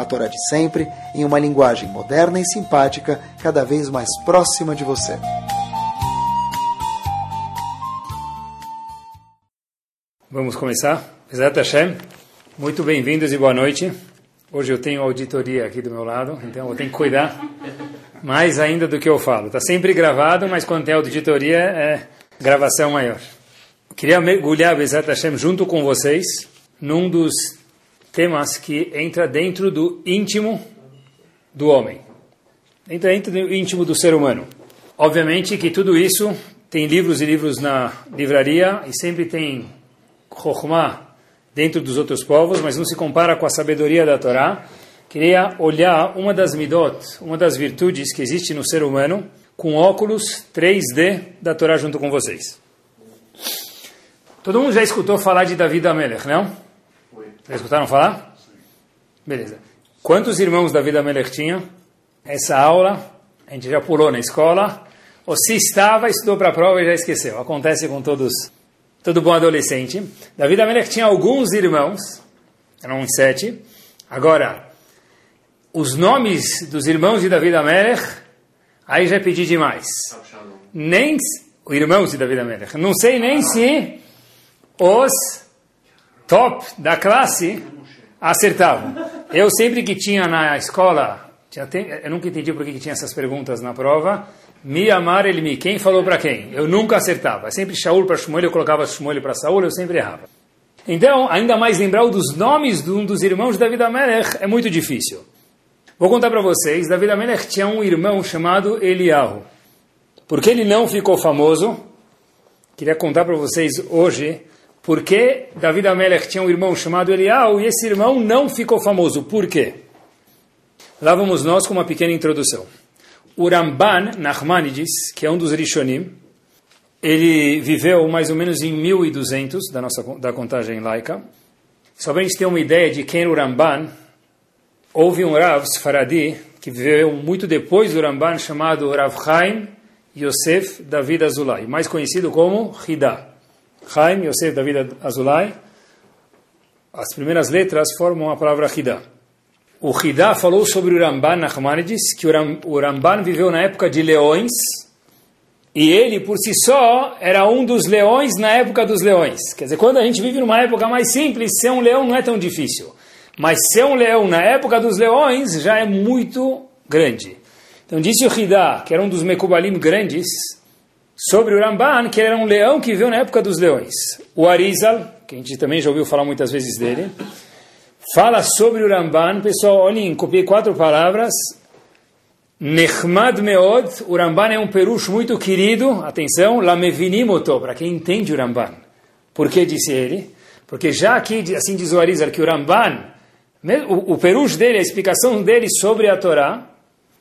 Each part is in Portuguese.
a Torá de sempre, em uma linguagem moderna e simpática, cada vez mais próxima de você. Vamos começar? Bezat Hashem, muito bem-vindos e boa noite. Hoje eu tenho auditoria aqui do meu lado, então eu tenho que cuidar mais ainda do que eu falo. Está sempre gravado, mas quando tem auditoria é gravação maior. Queria mergulhar, Bezat Hashem, junto com vocês, num dos temas que entra dentro do íntimo do homem. Entra dentro do íntimo do ser humano. Obviamente que tudo isso tem livros e livros na livraria e sempre tem Chokhmah dentro dos outros povos, mas não se compara com a sabedoria da Torá. Queria olhar uma das midot, uma das virtudes que existe no ser humano, com óculos 3D da Torá junto com vocês. Todo mundo já escutou falar de David Amelech, não? Já escutaram falar? Beleza. Quantos irmãos David Amelech tinha? Essa aula a gente já pulou na escola, ou se estava, estudou para a prova e já esqueceu. Acontece com todos, todo bom adolescente. David Amelech tinha alguns irmãos, eram uns sete. Agora, os nomes dos irmãos de David Amelech, aí já pedi demais. Nem os irmãos de David Amelech. Não sei nem se os top da classe acertavam. Eu sempre que tinha na escola, eu nunca entendi por que tinha essas perguntas na prova. Mi amar ele mi. Quem falou para quem? Eu nunca acertava. Sempre Shaul para Shmuel, eu colocava Shmuel para Saul, eu sempre errava. Então, ainda mais lembrar dos nomes de um dos irmãos de David Amelech é muito difícil. Vou contar para vocês, David Amelech tinha um irmão chamado Eliyahu. Por que ele não ficou famoso? Queria contar para vocês hoje porque David Amelech tinha um irmão chamado Elial e esse irmão não ficou famoso. Por quê? Lá vamos nós com uma pequena introdução. O Ramban Nachmanides, que é um dos Rishonim, ele viveu mais ou menos em 1200 da nossa da contagem laica. Só para a gente ter uma ideia de quem era o Ramban, houve um Rav Sfaradi que viveu muito depois do Ramban chamado Rav Chaim Yosef David Azulay, mais conhecido como Hida. Chaim Yosef David Azulay, as primeiras letras formam a palavra Hidá. O Hidá falou sobre o Ramban Nachmanides, que o Ramban viveu na época de leões, e ele, por si só, era um dos leões na época dos leões. Quer dizer, quando a gente vive numa época mais simples, ser um leão não é tão difícil. Mas ser um leão na época dos leões já é muito grande. Então disse o Hidá, que era um dos Mekubalim grandes, sobre o Ramban, que era um leão que viveu na época dos leões. O Arizal, que a gente também já ouviu falar muitas vezes dele, fala sobre o Ramban. Pessoal, olhem, copiei quatro palavras. Nechmad Meod, o Ramban é um perucho muito querido, atenção, Lamevinimoto, para quem entende o Ramban. Por que disse ele? Porque já aqui, assim diz o Arizal, que o Ramban, o, o perucho dele, a explicação dele sobre a Torá,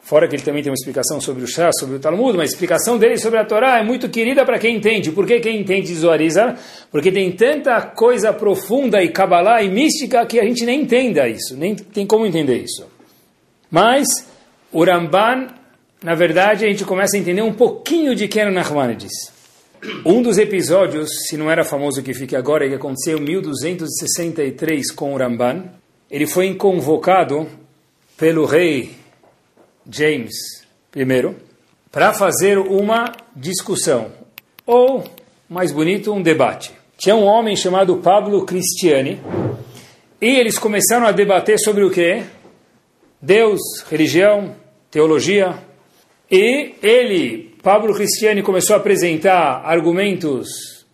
Fora que ele também tem uma explicação sobre o Shá, sobre o Talmud, mas a explicação dele sobre a Torá é muito querida para quem entende. Por que quem entende Zoarizar? Porque tem tanta coisa profunda e Kabbalah e mística que a gente nem entenda isso, nem tem como entender isso. Mas o Ramban, na verdade, a gente começa a entender um pouquinho de era Nachmanides. Um dos episódios, se não era famoso que fique agora, que aconteceu em 1263 com o Ramban, ele foi convocado pelo rei James I para fazer uma discussão, ou, mais bonito, um debate. Tinha um homem chamado Pablo Cristiani, e eles começaram a debater sobre o que? Deus, religião, teologia. E ele, Pablo Cristiani, começou a apresentar argumentos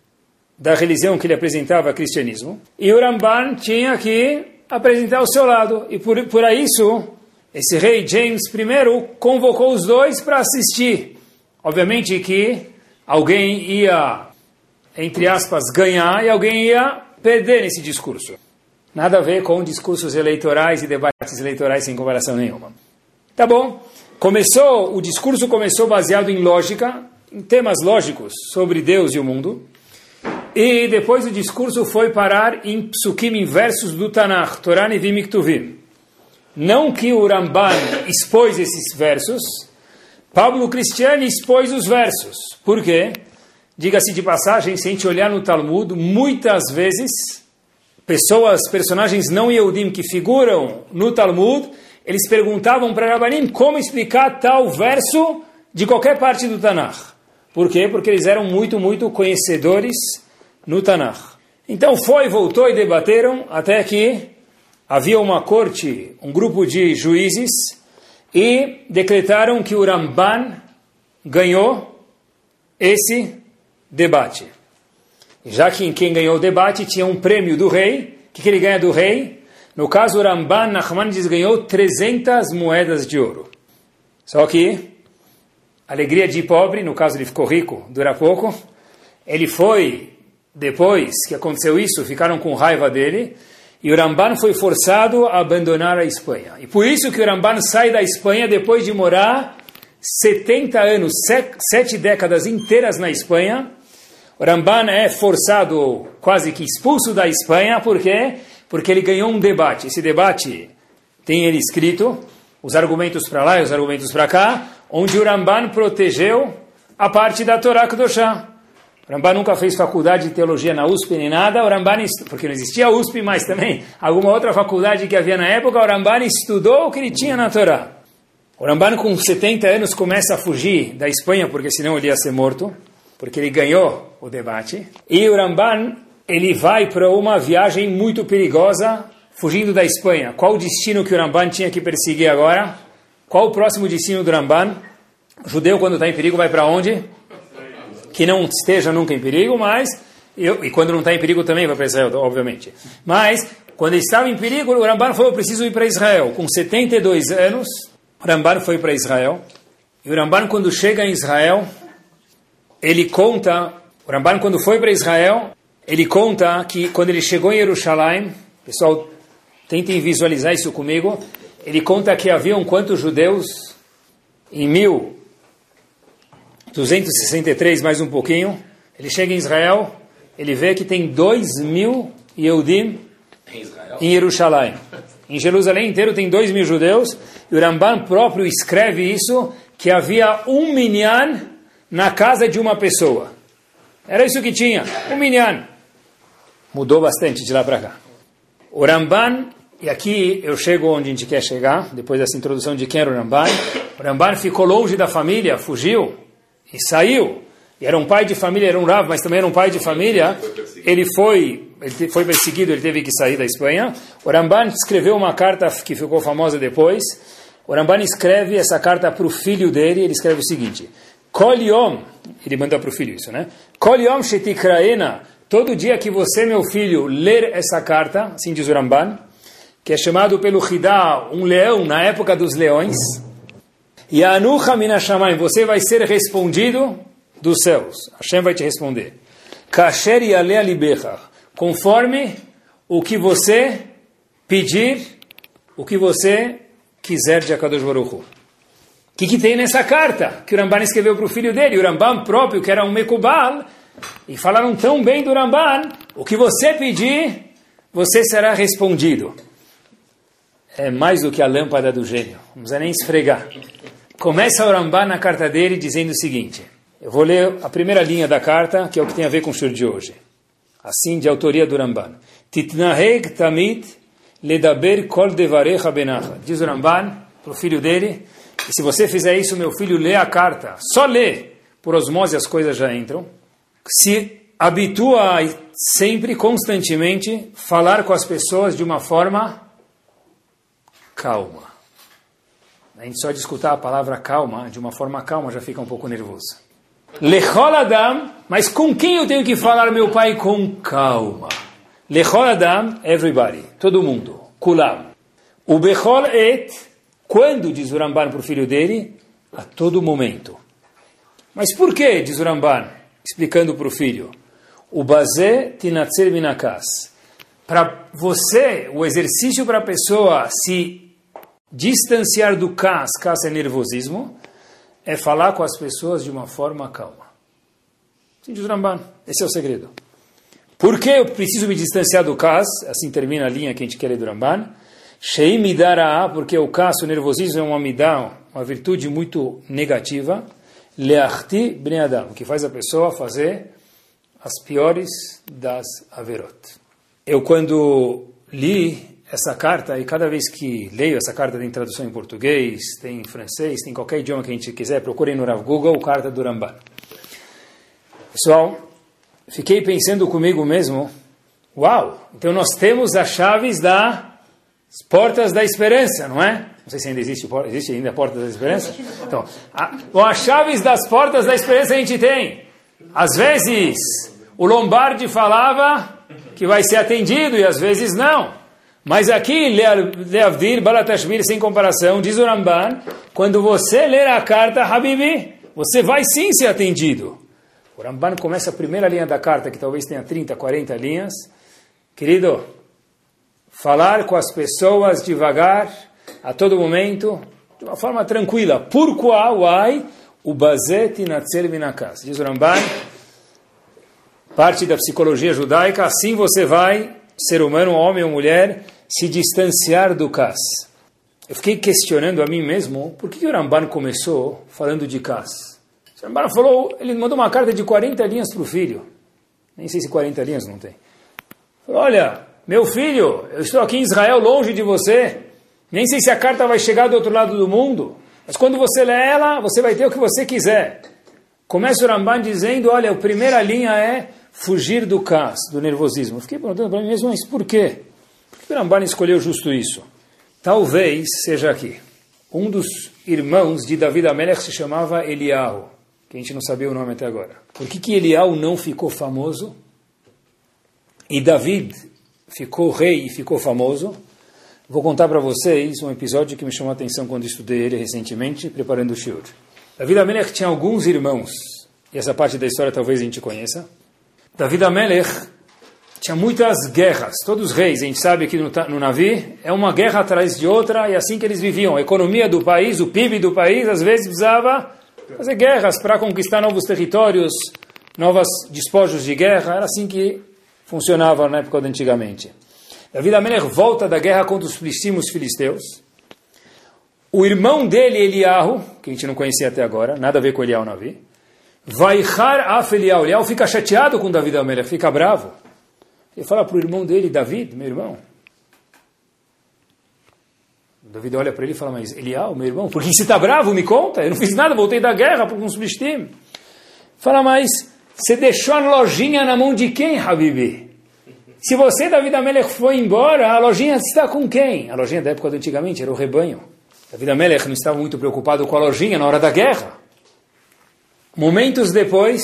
da religião que ele apresentava, cristianismo. E o Ramban tinha que apresentar o seu lado. E por, por isso, esse rei James I convocou os dois para assistir. Obviamente que alguém ia, entre aspas, ganhar e alguém ia perder nesse discurso. Nada a ver com discursos eleitorais e debates eleitorais sem comparação nenhuma. Tá bom? Começou, o discurso começou baseado em lógica, em temas lógicos sobre Deus e o mundo. E depois o discurso foi parar em psukim, em versos do Tanakh, Torah Nevim Miktuvim. Não que o Ramban expôs esses versos, Pablo Cristiani expôs os versos. Por quê? Diga-se de passagem, se a gente olhar no Talmud, muitas vezes, pessoas, personagens não Yehudim que figuram no Talmud, eles perguntavam para Rabanim como explicar tal verso de qualquer parte do Tanakh. Por quê? Porque eles eram muito, muito conhecedores no Tanakh. Então foi, voltou e debateram até que havia uma corte, um grupo de juízes e decretaram que o Ramban ganhou esse debate. Já que quem ganhou o debate tinha um prêmio do rei, o que, que ele ganha do rei? No caso, o Ramban Nachmanides ganhou 300 moedas de ouro. Só que, alegria de pobre, no caso ele ficou rico, dura pouco. Ele foi, depois que aconteceu isso, ficaram com raiva dele, e o Ramban foi forçado a abandonar a Espanha. E por isso que o Ramban sai da Espanha depois de morar 70 anos, sete décadas inteiras na Espanha. O Ramban é forçado, quase que expulso da Espanha, por quê? Porque ele ganhou um debate. Esse debate tem ele escrito, os argumentos para lá e os argumentos para cá, onde o Ramban protegeu a parte da Torá Kedoshá. O Ramban nunca fez faculdade de teologia na USP nem nada, o porque não existia USP, mas também alguma outra faculdade que havia na época, o Ramban estudou o que ele tinha na Torá. O Ramban com 70 anos começa a fugir da Espanha, porque senão ele ia ser morto, porque ele ganhou o debate. E o Ramban, ele vai para uma viagem muito perigosa, fugindo da Espanha. Qual o destino que o Ramban tinha que perseguir agora? Qual o próximo destino do Ramban? O judeu, quando está em perigo, vai para onde? Que não esteja nunca em perigo, mas eu, e quando não está em perigo também vai para Israel, obviamente. Mas quando estava em perigo, o Ramban falou: preciso ir para Israel. Com 72 anos, o Ramban foi para Israel. E o Ramban, quando chega em Israel, ele conta. O Ramban, quando foi para Israel, ele conta que quando ele chegou em Jerusalém, pessoal, tentem visualizar isso comigo. Ele conta que haviam quantos judeus em mil 263 mais um pouquinho, ele chega em Israel, ele vê que tem 2 mil Yehudim em Jerusalém. Em Jerusalém inteiro tem 2 mil judeus, e o Ramban próprio escreve isso, que havia um minyan na casa de uma pessoa. Era isso que tinha, um minyan. Mudou bastante de lá para cá. O Ramban, e aqui eu chego onde a gente quer chegar, depois dessa introdução de quem era o Ramban. O Ramban ficou longe da família, fugiu, e saiu, e era um pai de família, era um Rav, mas também era um pai de família, ele foi, ele foi perseguido, ele teve que sair da Espanha. O Ramban escreveu uma carta que ficou famosa depois. O Ramban escreve essa carta para o filho dele, ele escreve o seguinte, Kol ele manda para o filho isso, né? Kol Shetikraena, todo dia que você, meu filho, ler essa carta, assim diz o Ramban, que é chamado pelo Hidá, um leão na época dos leões, Anucha minashamayim, você vai ser respondido dos céus. Hashem vai te responder. Kasher yalea libecha, conforme o que você pedir, o que você quiser de Akadosh Baruch O que, que tem nessa carta que o Ramban escreveu para o filho dele? O Ramban próprio, que era um Mekubal, e falaram tão bem do Ramban, o que você pedir, você será respondido. É mais do que a lâmpada do gênio, não precisa nem esfregar. Começa o Ramban na carta dele dizendo o seguinte: eu vou ler a primeira linha da carta, que é o que tem a ver com o shur de hoje. Assim, de autoria do Ramban. Titnaheg tamid ledaber kol devarecha benacha. Diz o Ramban para o filho dele, e se você fizer isso, meu filho, lê a carta. Só lê, por osmose as coisas já entram. Se habitua a sempre, constantemente, falar com as pessoas de uma forma calma. A gente só de escutar a palavra calma, de uma forma calma, já fica um pouco nervoso. Lechol Adam, mas com quem eu tenho que falar, meu pai? Com calma. Lechol Adam, everybody, todo mundo. Kulam. O Bechol et, quando, diz o Ramban para o filho dele? A todo momento. Mas por que, diz o Ramban, explicando para o filho? O Bazé tinatzer minakas. Para você, o exercício para a pessoa se Distanciar do cas, cas é nervosismo, é falar com as pessoas de uma forma calma. Sim, Ramban, esse é o segredo. Por que eu preciso me distanciar do cas? Assim termina a linha que a gente quer ler do Ramban. Shei porque o cas, o nervosismo é uma midá, uma virtude muito negativa. Leachti bnei que faz a pessoa fazer as piores das averot. Eu quando li essa carta, e cada vez que leio essa carta tem tradução em português, tem em francês, tem qualquer idioma que a gente quiser, procurem no Rav Google, carta do Ramban. Pessoal, fiquei pensando comigo mesmo, uau, então nós temos as chaves das portas da esperança, não é? Não sei se ainda existe, existe ainda a porta da esperança? Então, a, as chaves das portas da esperança a gente tem. Às vezes, o Lombardi falava que vai ser atendido e às vezes não. Mas aqui, Leavdir, Balatashvir, sem comparação, diz o Ramban, quando você ler a carta, Habibi, você vai sim ser atendido. O Ramban começa a primeira linha da carta, que talvez tenha 30, 40 linhas. Querido, falar com as pessoas devagar, a todo momento, de uma forma tranquila. Pourquoi, why, o bazet natzer minakas. Diz o Ramban, parte da psicologia judaica, assim você vai, ser humano, homem ou mulher, se distanciar do Kas. Eu fiquei questionando a mim mesmo por que o Ramban começou falando de Kas. O Ramban falou, ele mandou uma carta de 40 linhas para o filho. Nem sei se 40 linhas não tem. Falou, olha, meu filho, eu estou aqui em Israel longe de você. Nem sei se a carta vai chegar do outro lado do mundo. Mas quando você lê ela, você vai ter o que você quiser. Começa o Ramban dizendo, olha, a primeira linha é fugir do Kas, do nervosismo. Eu fiquei perguntando para mim mesmo, mas por quê? Que o Ramban escolheu justo isso? Talvez seja aqui. Um dos irmãos de David Amelech se chamava Eliahu, que a gente não sabia o nome até agora. Por que, que Eliahu não ficou famoso? E David ficou rei e ficou famoso? Vou contar para vocês um episódio que me chamou a atenção quando estudei ele recentemente, preparando o shiur. David Amelech tinha alguns irmãos, e essa parte da história talvez a gente conheça. David Amelech tinha muitas guerras. Todos os reis, a gente sabe que no, no navio é uma guerra atrás de outra e é assim que eles viviam. A economia do país, o PIB do país, às vezes precisava fazer guerras para conquistar novos territórios, novos despojos de guerra. Era assim que funcionava na época de antigamente. David Amelech volta da guerra contra os primos filisteus. O irmão dele, Eliahu, que a gente não conhecia até agora, nada a ver com Eliahu Navi, Vaihar af Eliahu. Eliahu fica chateado com David Amelech, fica bravo. Ele fala para o irmão dele, David, meu irmão. David olha para ele e fala, mas Elial, meu irmão, por que você está bravo? Me conta. Eu não fiz nada, voltei da guerra por uns subestim. Fala, mas você deixou a lojinha na mão de quem, Habibi? Se você, David Amelech, foi embora, a lojinha está com quem? A lojinha da época do antigamente era o rebanho. David Amelech não estava muito preocupado com a lojinha na hora da guerra. Momentos depois,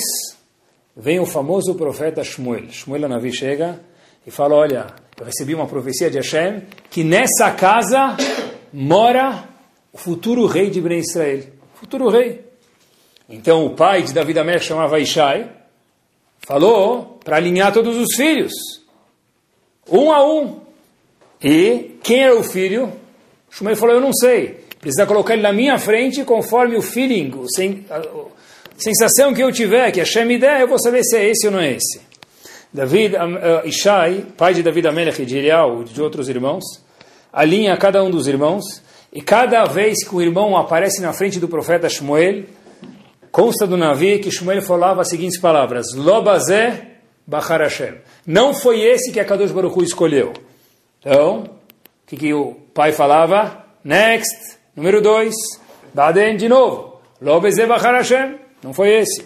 vem o famoso profeta Shmuel. Shmuel Navi chega e fala, olha, eu recebi uma profecia de Hashem que nessa casa mora o futuro rei de Ben Israel. Futuro rei. Então o pai de Davi Amer chamava Ishai, falou para alinhar todos os filhos, um a um. E quem era o filho? Shmuel falou, eu não sei. Precisa colocar ele na minha frente conforme o feeling, o, sensação que eu tiver, que Hashem me der, eu vou saber se é esse ou não é esse. David uh, Ishai, pai de David Amelech e de Elial e de outros irmãos, alinha cada um dos irmãos, e cada vez que o irmão aparece na frente do profeta Shmuel, consta do Navi que Shmuel falava as seguintes palavras, Lobazé Bachar Hashem. Não foi esse que a Kadosh Baruch Hu escolheu. Então, o que, que o pai falava? Next, número dois, Baden de novo, Lobazé Bachar Hashem. Não foi esse.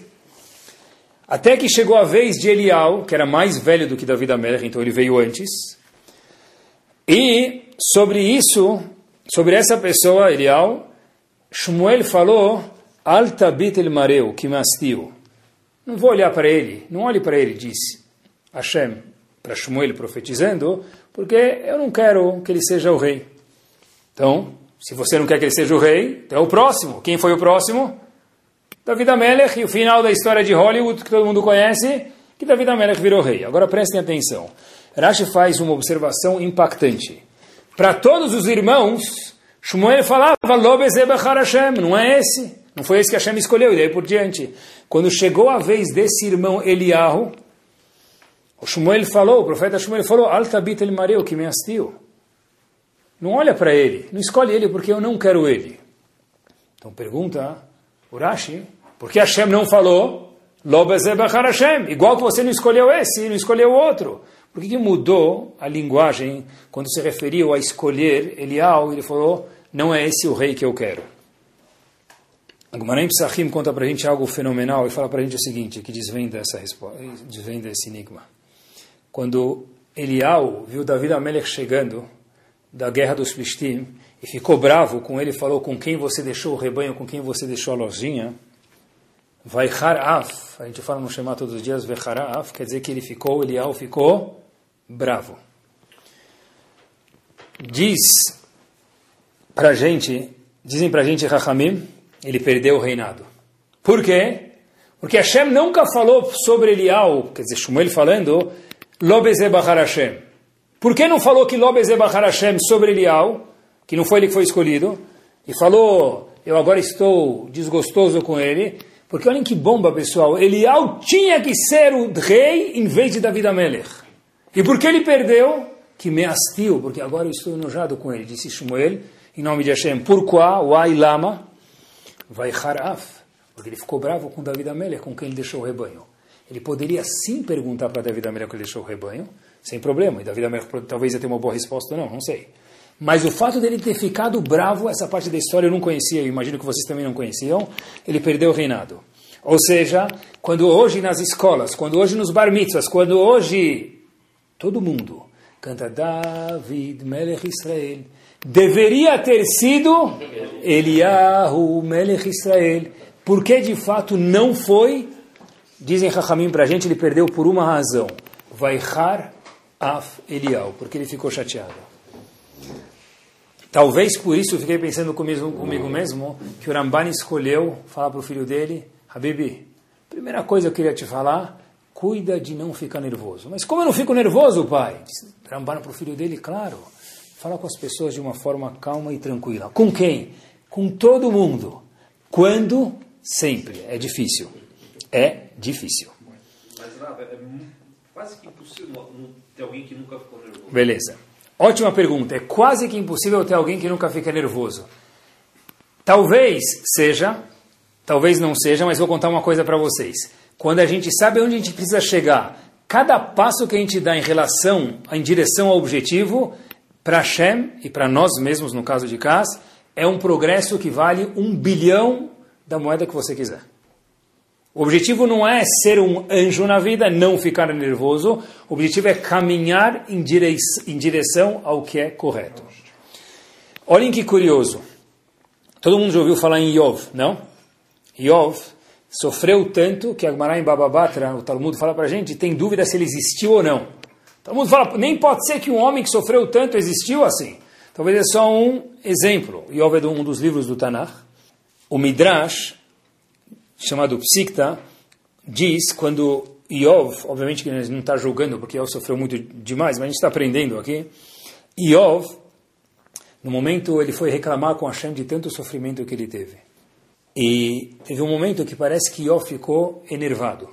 Até que chegou a vez de Elial, que era mais velho do que Davi Amelech, então ele veio antes. E sobre isso, sobre essa pessoa, Elial, Shmuel falou, Altabit el mareu, que mastiu. Não vou olhar para ele, não olhe para ele, disse Hashem para Shmuel profetizando, porque eu não quero que ele seja o rei. Então, se você não quer que ele seja o rei, então é o próximo. Quem foi o próximo? David Amelech e o final da história de Hollywood que todo mundo conhece, que David Amelech virou rei. Agora prestem atenção. Rashi faz uma observação impactante. Para todos os irmãos, Shmuel falava, não é esse. Não foi esse que Hashem escolheu, e daí por diante. Quando chegou a vez desse irmão Eliahu, o Shmuel falou, o profeta Shmuel falou, Altabit el mareu que me hastiu. Não olha para ele, não escolhe ele porque eu não quero ele. Então pergunta, Urashi, por que Hashem não falou? Hashem, igual que você não escolheu esse, não escolheu o outro. Por que, que mudou a linguagem quando se referiu a escolher Elial? Ele falou, não é esse o rei que eu quero. Agmarem Psachim conta para a gente algo fenomenal e fala para a gente o seguinte, que desvenda, essa desvenda esse enigma. Quando Elial viu David Amelech chegando da guerra dos Filistim e ficou bravo com ele, falou com quem você deixou o rebanho, com quem você deixou a lojinha, vai af, a gente fala no Shema todos os dias, af, quer dizer que ele ficou, Elial ficou bravo. Diz pra gente, dizem pra gente, Rahamim, ele perdeu o reinado. Por quê? Porque Hashem nunca falou sobre Elial, quer dizer, Shmuel falando, Lobeze Bahar Hashem. Por que não falou que Lobeze Bahar Hashem sobre Elial, que não foi ele que foi escolhido, e falou, eu agora estou desgostoso com ele, porque olhem que bomba, pessoal, Elial tinha que ser o rei em vez de David Amelech. E por que ele perdeu? Que me hastiu, porque agora eu estou enojado com ele, disse Shmuel, em nome de Hashem. Porquê? Why lama? vai haraf, porque ele ficou bravo com David Amélia, com quem ele deixou o rebanho. Ele poderia sim perguntar para David Amélia que ele deixou o rebanho, sem problema, e David Amélia talvez ia ter uma boa resposta, não, não sei. Mas o fato dele ter ficado bravo, essa parte da história eu não conhecia, eu imagino que vocês também não conheciam, ele perdeu o reinado. Ou seja, quando hoje nas escolas, quando hoje nos bar mitzvahs, quando hoje todo mundo canta David Melech Israel, deveria ter sido Eliyahu Melech Israel. Porque de fato não foi, dizem Chachamim para a gente, ele perdeu por uma razão. Vaihar Af Eliyahu, porque ele ficou chateado. Talvez por isso eu fiquei pensando comigo, comigo mesmo que o Ramban escolheu falar para o filho dele, Habibi, primeira coisa que eu queria te falar, cuida de não ficar nervoso. Mas como eu não fico nervoso, pai? Ramban para o filho dele, claro Fala com as pessoas de uma forma calma e tranquila. Com quem? Com todo mundo. Quando? Sempre. É difícil. É difícil. Mas, é quase que impossível ter alguém que nunca ficou nervoso. Beleza. Ótima pergunta. É quase que impossível ter alguém que nunca fica nervoso. Talvez seja, talvez não seja, mas vou contar uma coisa para vocês. Quando a gente sabe onde a gente precisa chegar, cada passo que a gente dá em relação, em direção ao objetivo, para Hashem e para nós mesmos, no caso de Cas, é um progresso que vale um bilhão da moeda que você quiser. O objetivo não é ser um anjo na vida, não ficar nervoso. O objetivo é caminhar em, direi em direção ao que é correto. Olhem que curioso. Todo mundo já ouviu falar em Yov, não? Yov sofreu tanto que Agmará em Bababatra, o Talmud fala para a gente, tem dúvida se ele existiu ou não. Todo mundo fala, nem pode ser que um homem que sofreu tanto existiu assim. Talvez é só um exemplo. Yov é um dos livros do Tanakh. O Midrash, chamado Psikta, diz quando Yov, obviamente que ele não está julgando porque Yov sofreu muito demais, mas a gente está aprendendo aqui. Yov, no momento ele foi reclamar com Hashem de tanto sofrimento que ele teve. E teve um momento que parece que Yov ficou enervado.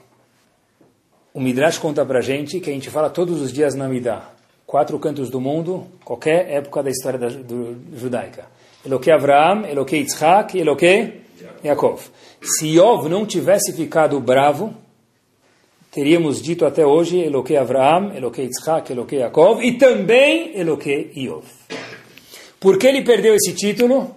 O Midrash conta pra gente que a gente fala todos os dias na Midah, quatro cantos do mundo, qualquer época da história da, do, judaica. Eloque Avraham, Eloque Yitzhak e Eloque Yaakov. Se Yov não tivesse ficado bravo, teríamos dito até hoje Eloque Avraham, Eloque Yitzhak, Eloque Yaakov e também Eloque Yov. Por que ele perdeu esse título?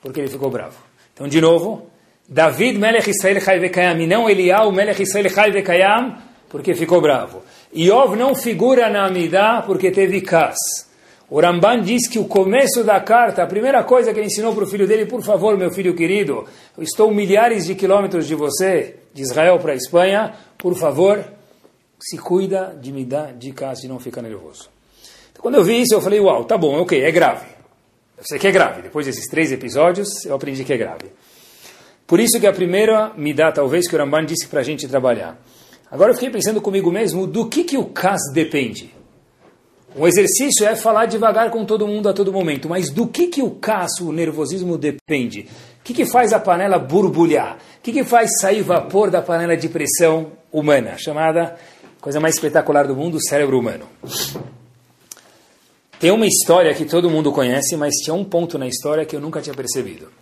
Porque ele ficou bravo. Então, de novo, David Melech Israel Chai Vekayam, e não Eliyahu Melech Israel Chai Vekayam, porque ficou bravo. Iov não figura na Amidah porque teve cas. O Ramban diz que o começo da carta, a primeira coisa que ele ensinou para o filho dele, por favor, meu filho querido, eu estou milhares de quilômetros de você, de Israel para a Espanha, por favor, se cuida de me dar de casa de não ficar nervoso. Então, quando eu vi isso, eu falei, uau, tá bom, ok, é grave. Eu sei que é grave. Depois desses três episódios, eu aprendi que é grave. Por isso que a primeira me dá, talvez, que o Ramban disse para a gente trabalhar. Agora eu fiquei pensando comigo mesmo, do que, que o CAS depende? O exercício é falar devagar com todo mundo a todo momento. Mas do que, que o caso, o nervosismo depende? O que, que faz a panela borbulhar? O que, que faz sair vapor da panela de pressão humana, chamada, coisa mais espetacular do mundo, o cérebro humano? Tem uma história que todo mundo conhece, mas tinha um ponto na história que eu nunca tinha percebido.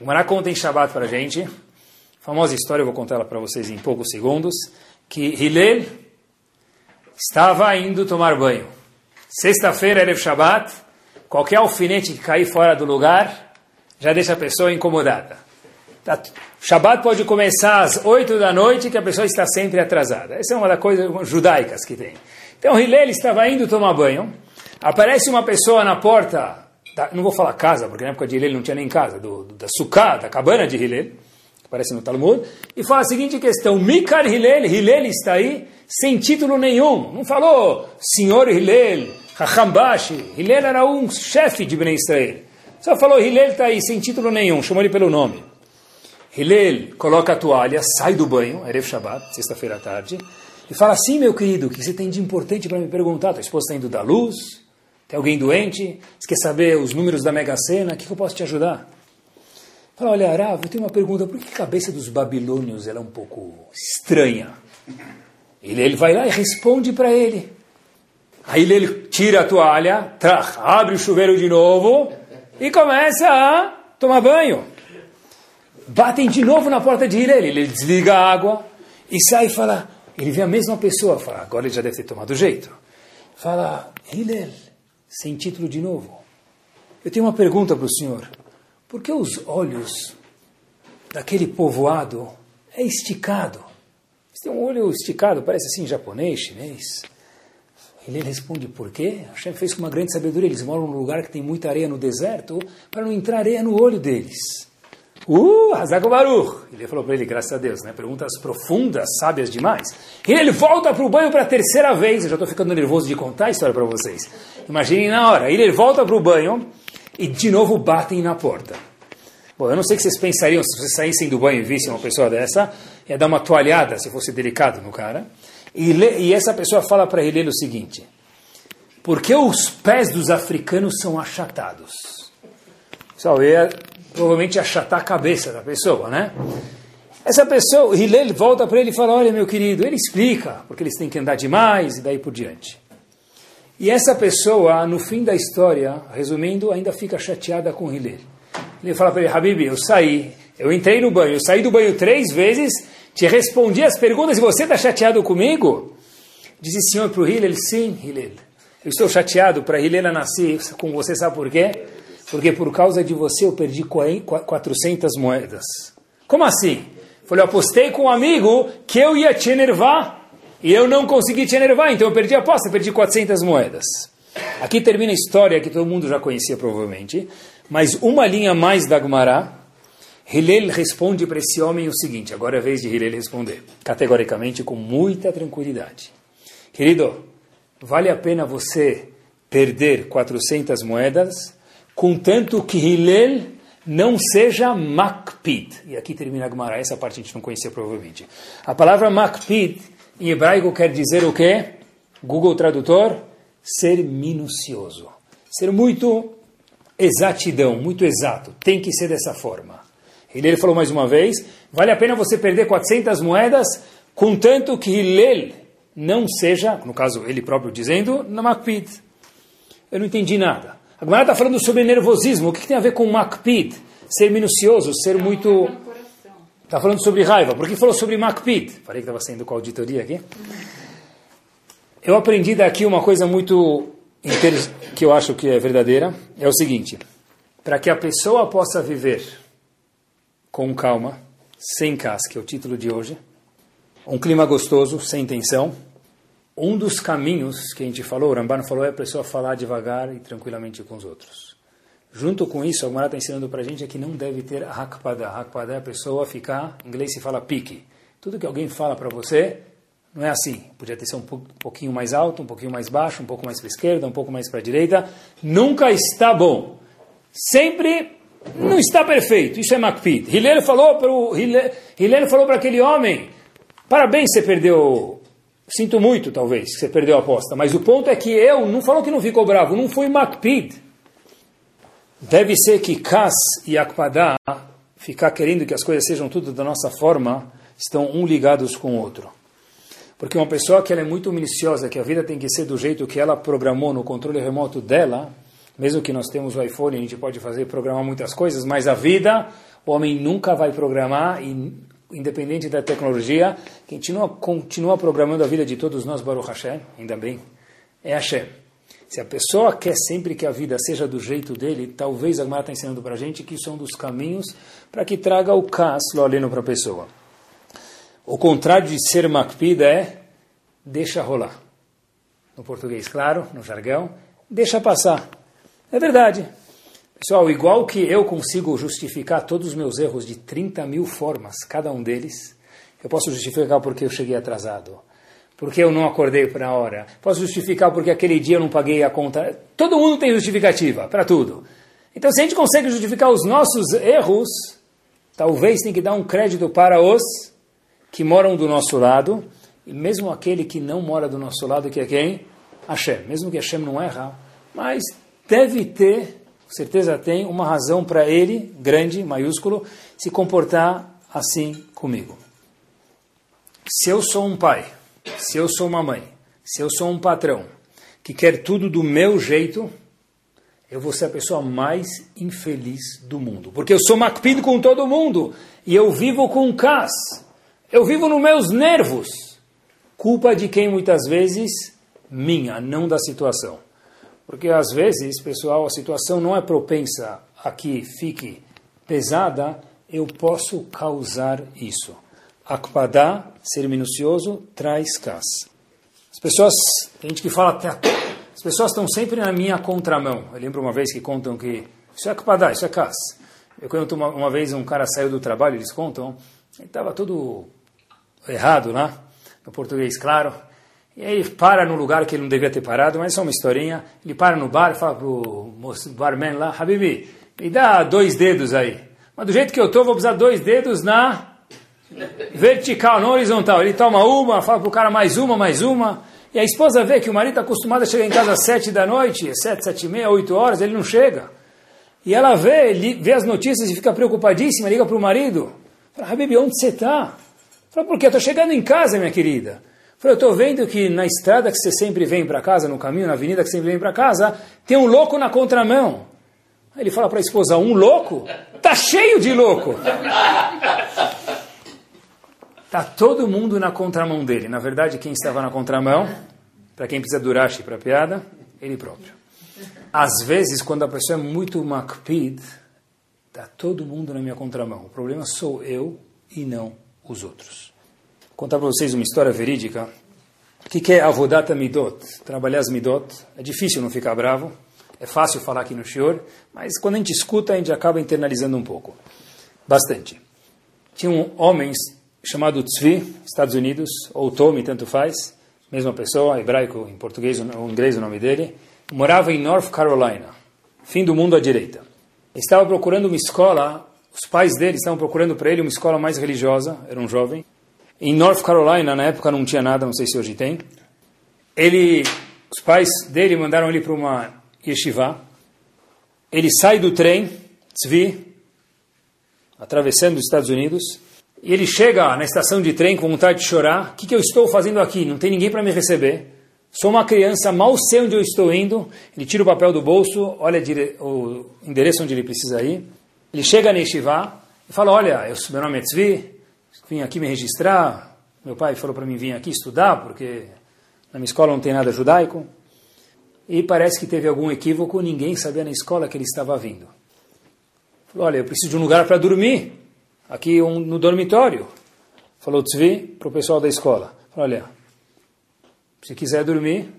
O Mará conta em Shabbat para gente, famosa história, eu vou contar ela para vocês em poucos segundos, que Hillel estava indo tomar banho. Sexta-feira, Erev Shabbat, qualquer alfinete que cair fora do lugar já deixa a pessoa incomodada. Tá, Shabbat pode começar às 8 da noite, que a pessoa está sempre atrasada. Essa é uma das coisas judaicas que tem. Então Hillel estava indo tomar banho, Aparece uma pessoa na porta, da, não vou falar casa, porque na época de Hillel não tinha nem casa, do, do, da sukkah, da cabana de Hillel, aparece no Talmud, e fala a seguinte questão, Mikar Hillel, Hillel está aí, sem título nenhum, não falou senhor Hillel, Hachambashi, Hillel era um chefe de Bnei Israel, só falou Hillel está aí, sem título nenhum, chamou ele pelo nome. Hillel coloca a toalha, sai do banho, Erev Shabbat, sexta-feira à tarde, e fala assim, meu querido, o que você tem de importante para me perguntar? Tua esposa está indo da luz? Tem alguém doente? Você quer saber os números da Mega Sena? O que, que eu posso te ajudar? Fala, olha, Arav, eu tenho uma pergunta. Por que a cabeça dos babilônios ela é um pouco estranha? Ele, ele vai lá e responde para ele. Aí ele tira a toalha, tra, abre o chuveiro de novo e começa a tomar banho. Batem de novo na porta de Hillel. Ele desliga a água e sai e fala. Ele vê a mesma pessoa. Fala, agora ele já deve ter tomado jeito. Fala, Hillel, sem título de novo. Eu tenho uma pergunta para o senhor. Por que os olhos daquele povoado é esticado? Tem um olho esticado, parece assim japonês, chinês. Ele responde, por quê? Hashem fez com uma grande sabedoria. Eles moram num lugar que tem muita areia no deserto, para não entrar areia no olho deles. Uh, Hazago Baruch. Ele falou para ele, graças a Deus, né? Perguntas profundas, sábias demais. E ele volta para o banho para a terceira vez. Eu já estou ficando nervoso de contar a história para vocês. Imaginem na hora. Ele volta para o banho e de novo batem na porta. Bom, eu não sei o que vocês pensariam se vocês saíssem do banho e vissem uma pessoa dessa. Ia dar uma toalhada, se fosse delicado no cara. E, e essa pessoa fala para ele o seguinte. Por que os pés dos africanos são achatados? Pessoal, ia provavelmente achatar a cabeça da pessoa, né? Essa pessoa, Hillel volta para ele e fala, olha meu querido, ele explica, porque eles têm que andar demais e daí por diante. E essa pessoa, no fim da história, resumindo, ainda fica chateada com Hillel. Ele fala para ele, Habib, eu saí, eu entrei no banho, saí do banho três vezes, te respondi as perguntas e você está chateado comigo? Diz o senhor para o Hillel, sim, Hillel. Eu estou chateado para Hillel nascer com você, sabe por quê? porque por causa de você eu perdi 400 moedas. Como assim? Falei, eu apostei com um amigo que eu ia te enervar e eu não consegui te enervar, então eu perdi a aposta, perdi 400 moedas. Aqui termina a história que todo mundo já conhecia provavelmente, mas uma linha mais da Gemara, Hillel responde para esse homem o seguinte, agora é a vez de Hillel responder, categoricamente, com muita tranquilidade. Querido, vale a pena você perder 400 moedas contanto que Hillel não seja makpid. E aqui termina a Gemara, essa parte a gente não conhecia provavelmente. A palavra makpid em hebraico quer dizer o quê? Google Tradutor, ser minucioso. Ser muito exatidão, muito exato. Tem que ser dessa forma. Hillel falou mais uma vez, vale a pena você perder 400 moedas, contanto que Hillel não seja, no caso ele próprio dizendo, na makpid. Eu não entendi nada. A Gemara está falando sobre nervosismo. O que, que, tem a ver com makpid? Ser minucioso, ser muito... Está falando sobre raiva. Por que falou sobre makpid? Falei que estava saindo com a auditoria aqui. Eu aprendi daqui uma coisa muito que eu acho que é verdadeira. É o seguinte. Para que a pessoa possa viver com calma, sem casca, é o título de hoje, um clima gostoso, sem tensão, um dos caminhos que a gente falou, o Rambano falou, é a pessoa falar devagar e tranquilamente com os outros. Junto com isso, a Gemara está ensinando para a gente é que não deve ter hakpada. Hakpada é a pessoa ficar, em inglês se fala pique. Tudo que alguém fala para você, não é assim. Podia ter ser um pouquinho mais alto, um pouquinho mais baixo, um pouco mais para esquerda, um pouco mais para direita. Nunca está bom. Sempre não está perfeito. Isso é Makpid. Hillel falou para Hillel falou para aquele homem: parabéns, você perdeu Sinto muito, talvez, que você perdeu a aposta. Mas o ponto é que eu, não falou que não ficou bravo, não fui Makpid. Deve ser que Kas e Akpadá, ficar querendo que as coisas sejam tudo da nossa forma, estão um ligados com o outro. Porque uma pessoa que ela é muito minuciosa, que a vida tem que ser do jeito que ela programou no controle remoto dela, mesmo que nós temos o iPhone, a gente pode fazer programar muitas coisas, mas a vida, o homem nunca vai programar, e, independente da tecnologia, continua, continua programando a vida de todos nós, Baruch Hashem, ainda bem, é Hashem. Se a pessoa quer sempre que a vida seja do jeito dele, talvez a Gemara está ensinando para a gente que isso é um dos caminhos para que traga o cas loleno para a pessoa. O contrário de ser makpida é deixa rolar. No português, claro, no jargão, deixa passar. É verdade. Pessoal, igual que eu consigo justificar todos os meus erros de 30 mil formas, cada um deles, eu posso justificar porque eu cheguei atrasado, porque eu não acordei para hora, posso justificar porque aquele dia eu não paguei a conta. Todo mundo tem justificativa para tudo. Então, se a gente consegue justificar os nossos erros, talvez tem que dar um crédito para os que moram do nosso lado, e mesmo aquele que não mora do nosso lado, que é quem? Hashem. Mesmo que Hashem não erra, mas deve ter, certeza tem, uma razão para ele, grande, maiúsculo, se comportar assim comigo. Se eu sou um pai, se eu sou uma mãe, se eu sou um patrão que quer tudo do meu jeito, eu vou ser a pessoa mais infeliz do mundo. Porque eu sou macpido com todo mundo e eu vivo com cas. Eu vivo nos meus nervos. Culpa de quem muitas vezes? Minha, não da situação. Porque às vezes, pessoal, a situação não é propensa a que fique pesada, eu posso causar isso. Akpadá, ser minucioso, traz cas. As pessoas, tem gente que fala, as pessoas estão sempre na minha contramão. Eu lembro uma vez que contam que isso é Akpadá, isso é cas. Eu conto uma, uma vez um cara saiu do trabalho, eles contam, ele estava todo errado lá, no português claro. E aí ele para no lugar que ele não devia ter parado, mas é só uma historinha. Ele para no bar e fala pro barman lá, Habibi, me dá dois dedos aí. Mas do jeito que eu estou, vou precisar dois dedos na vertical, não horizontal. Ele toma uma, fala pro cara mais uma, mais uma. E a esposa vê que o marido está acostumado a chegar em casa às sete da noite, sete, sete e meia, oito horas, ele não chega. E ela vê, vê as notícias e fica preocupadíssima, liga para o marido. Fala, Habibi, onde você está? Fala, por quê? Estou chegando em casa, minha querida. Falei, eu estou vendo que na estrada que você sempre vem para casa, no caminho, na avenida que você sempre vem para casa, tem um louco na contramão. Aí ele fala para a esposa, um louco? Tá cheio de louco. Tá todo mundo na contramão dele. Na verdade, quem estava na contramão, para quem precisa durar para piada, ele próprio. Às vezes, quando a pessoa é muito makpid, tá todo mundo na minha contramão. O problema sou eu e não os outros. Contar para vocês uma história verídica. O que é avodata midot? Trabalhar as midot. É difícil não ficar bravo. É fácil falar aqui no shiur, mas quando a gente escuta, a gente acaba internalizando um pouco. Bastante. Tinha um homem chamado Tzvi, Estados Unidos, ou Tommy, tanto faz, mesma pessoa, hebraico em português ou inglês o nome dele, morava em North Carolina, fim do mundo à direita. Estava procurando uma escola os pais dele estavam procurando para ele uma escola mais religiosa, era um jovem. Em North Carolina, na época, não tinha nada, não sei se hoje tem. Ele, os pais dele mandaram ele para uma yeshiva. Ele sai do trem, Tzvi, atravessando os Estados Unidos, e ele chega na estação de trem com vontade de chorar. O que, que eu estou fazendo aqui? Não tem ninguém para me receber. Sou uma criança, mal sei onde eu estou indo. Ele tira o papel do bolso, olha o endereço onde ele precisa ir. Ele chega na Yeshiva e fala, olha, eu, meu nome é Tzvi, vim aqui me registrar, meu pai falou para mim vir aqui estudar, porque na minha escola não tem nada judaico. E parece que teve algum equívoco, ninguém sabia na escola que ele estava vindo. Falou, olha, eu preciso de um lugar para dormir, aqui um, no dormitório. Falou Tzvi para o pessoal da escola. Falou, olha, se quiser dormir,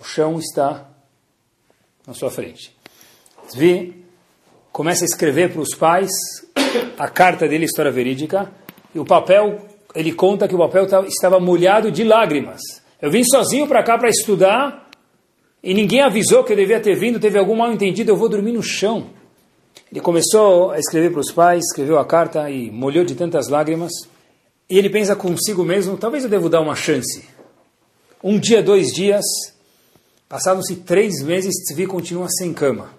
o chão está na sua frente. Tzvi começa a escrever para os pais a carta dele, história verídica, e o papel, ele conta que o papel estava molhado de lágrimas. Eu vim sozinho para cá para estudar e ninguém avisou que eu devia ter vindo, teve algum mal entendido, eu vou dormir no chão. Ele começou a escrever para os pais, escreveu a carta e molhou de tantas lágrimas. E ele pensa consigo mesmo, talvez eu devo dar uma chance. Um dia, dois dias, passaram-se três meses, Tzvi continua sem cama.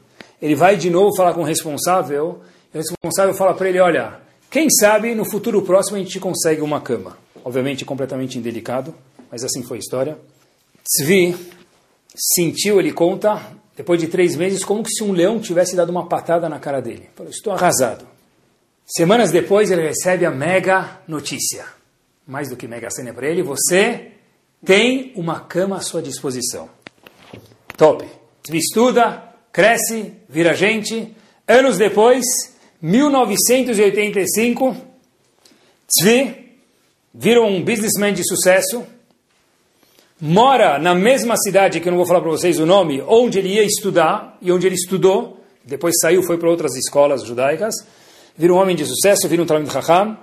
Ele vai de novo falar com o responsável, o responsável fala para ele, olha, quem sabe no futuro próximo a gente consegue uma cama. Obviamente completamente indelicado, mas assim foi a história. Tzvi sentiu, ele conta, depois de três meses, como se um leão tivesse dado uma patada na cara dele. Falou, estou arrasado. Semanas depois, ele recebe a mega notícia. Mais do que mega cena para ele, você tem uma cama à sua disposição. Top. Estuda, cresce, vira gente. Anos depois, 1985, Tzvi virou um businessman de sucesso, mora na mesma cidade, que eu não vou falar para vocês o nome, onde ele ia estudar e onde ele estudou, depois saiu, foi para outras escolas judaicas, vira um homem de sucesso, vira um Talmud Chacham,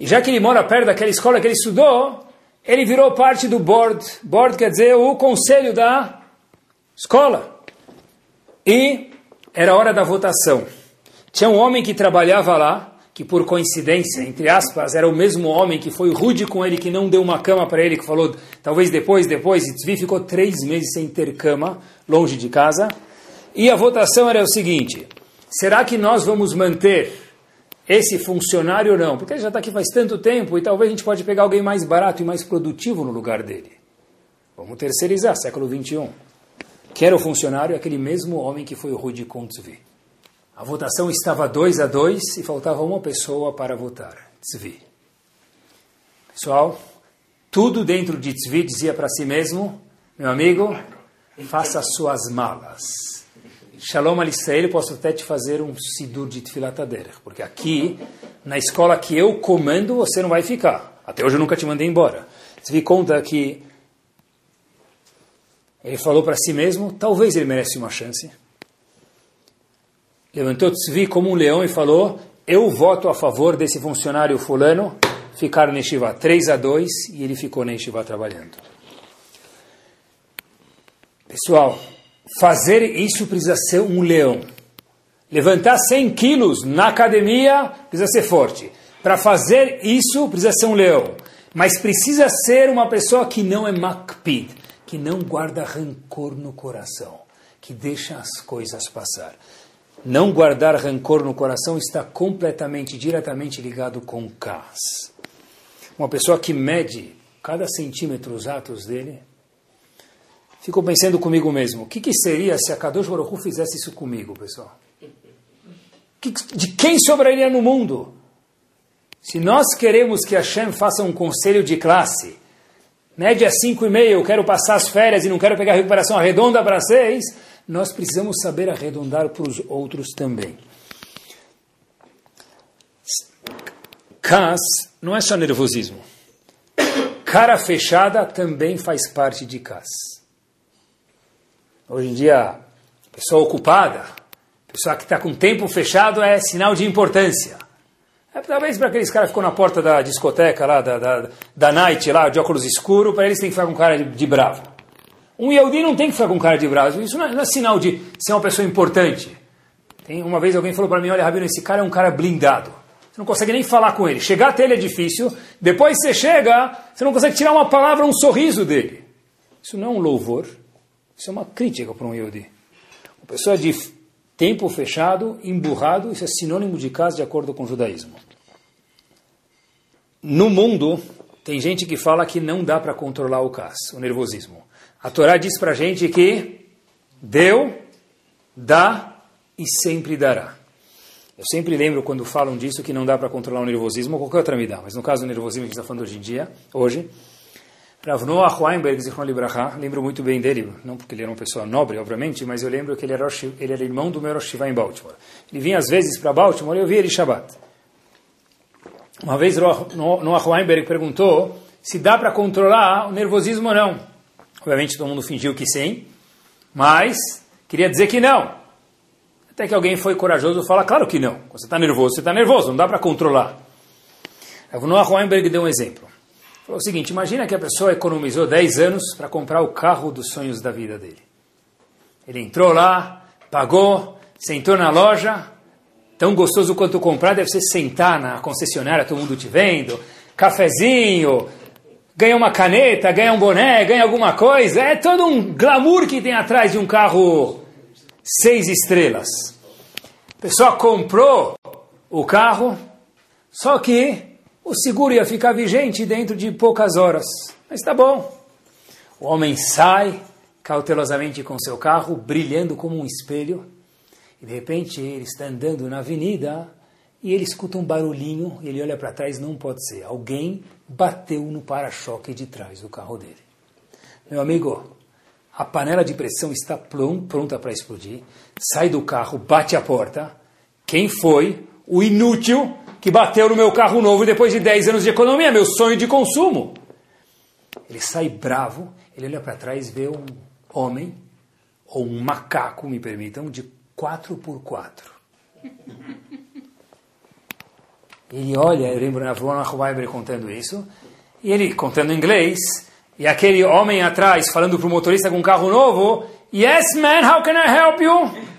e já que ele mora perto daquela escola que ele estudou, ele virou parte do board, board quer dizer o conselho da escola. E era hora da votação. Tinha um homem que trabalhava lá, que por coincidência, entre aspas, era o mesmo homem que foi rude com ele, que não deu uma cama para ele, que falou, talvez depois, depois, e Tzvi ficou três meses sem ter cama, longe de casa. E a votação era o seguinte, será que nós vamos manter esse funcionário ou não? Porque ele já está aqui faz tanto tempo e talvez a gente pode pegar alguém mais barato e mais produtivo no lugar dele. Vamos terceirizar, século 21. Quem era o funcionário? Aquele mesmo homem que foi rude com Tzvi. A votação estava 2 a 2 e faltava uma pessoa para votar. Tzvi. Pessoal, tudo dentro de Tzvi dizia para si mesmo, meu amigo, faça suas malas. Shalom Alisrael, posso até te fazer um sidur de Tfilatader, porque aqui, na escola que eu comando, você não vai ficar. Até hoje eu nunca te mandei embora. Tzvi conta que ele falou para si mesmo, talvez ele merece uma chance levantou Tzvi como um leão e falou: Eu voto a favor desse funcionário fulano ficar no Shiva 3 a 2 e ele ficou no Shiva trabalhando. Pessoal, fazer isso precisa ser um leão. Levantar 100 quilos na academia precisa ser forte. Para fazer isso precisa ser um leão. Mas precisa ser uma pessoa que não é makpid, que não guarda rancor no coração, que deixa as coisas passar. Não guardar rancor no coração está completamente, diretamente ligado com Kas. Uma pessoa que mede cada centímetro os atos dele, fico pensando comigo mesmo, o que, que, seria se a Kadosh Baruch fizesse isso comigo, pessoal? Que, de quem sobraria no mundo? Se nós queremos que Hashem faça um conselho de classe, média 5,5, eu quero passar as férias e não quero pegar a recuperação arredonda para 6, nós precisamos saber arredondar para os outros também. Cas não é só nervosismo. Cara fechada também faz parte de cas. Hoje em dia, pessoa ocupada, pessoa que está com tempo fechado é sinal de importância. É, talvez para aqueles caras que ficam na porta da discoteca lá, da, da, da night lá, de óculos escuros, para eles tem que ficar com cara de, de bravo. Um Yehudi não tem que ficar com cara de bravo. Isso não é, não é, sinal de ser uma pessoa importante. Tem, uma vez alguém falou para mim, olha, Rabino, esse cara é um cara blindado. Você não consegue nem falar com ele. Chegar até ele é difícil. Depois você chega, você não consegue tirar uma palavra, um sorriso dele. Isso não é um louvor. Isso é uma crítica para um Yehudi. Uma pessoa de tempo fechado, emburrado, isso é sinônimo de casa de acordo com o judaísmo. No mundo, tem gente que fala que não dá para controlar o cas, o nervosismo. A Torá diz para a gente que deu, dá e sempre dará. Eu sempre lembro quando falam disso que não dá para controlar o nervosismo ou qualquer outra me dá, mas no caso do nervosismo que a gente está falando hoje em dia, hoje, Rav Noah Weinberg, Zichron Libraha, lembro muito bem dele, não porque ele era uma pessoa nobre, obviamente, mas eu lembro que ele era, ele era irmão do meu Rosh em Baltimore. Ele vinha às vezes para Baltimore e eu via ele Shabbat. Uma vez Noah Weinberg perguntou se dá para controlar o nervosismo ou não. Obviamente todo mundo fingiu que sim, mas queria dizer que não. Até que alguém foi corajoso e fala, claro que não. Você está nervoso, você está nervoso, não dá para controlar. Noah Weinberg deu um exemplo. Falou o seguinte, imagina que a pessoa economizou 10 anos para comprar o carro dos sonhos da vida dele. Ele entrou lá, pagou, sentou na loja, tão gostoso quanto comprar deve ser sentar na concessionária, todo mundo te vendo, cafezinho, ganha uma caneta, ganha um boné, ganha alguma coisa. É todo um glamour que tem atrás de um carro seis estrelas. A pessoa comprou o carro, só que o seguro ia ficar vigente dentro de poucas horas. Mas tá bom. O homem sai cautelosamente com seu carro, brilhando como um espelho, e de repente ele está andando na avenida e ele escuta um barulhinho, ele olha para trás, não pode ser. Alguém bateu no para-choque de trás do carro dele. Meu amigo, a panela de pressão está pronta para explodir, sai do carro, bate a porta. Quem foi? O inútil que bateu no meu carro novo depois de 10 anos de economia, meu sonho de consumo. Ele sai bravo, ele olha para trás vê um homem, ou um macaco, me permitam, de 4 por 4 Ele olha, eu lembro na Vona Weiber contando isso, e ele contando em inglês, e aquele homem atrás falando para o motorista com um carro novo, Yes, man, how can I help you?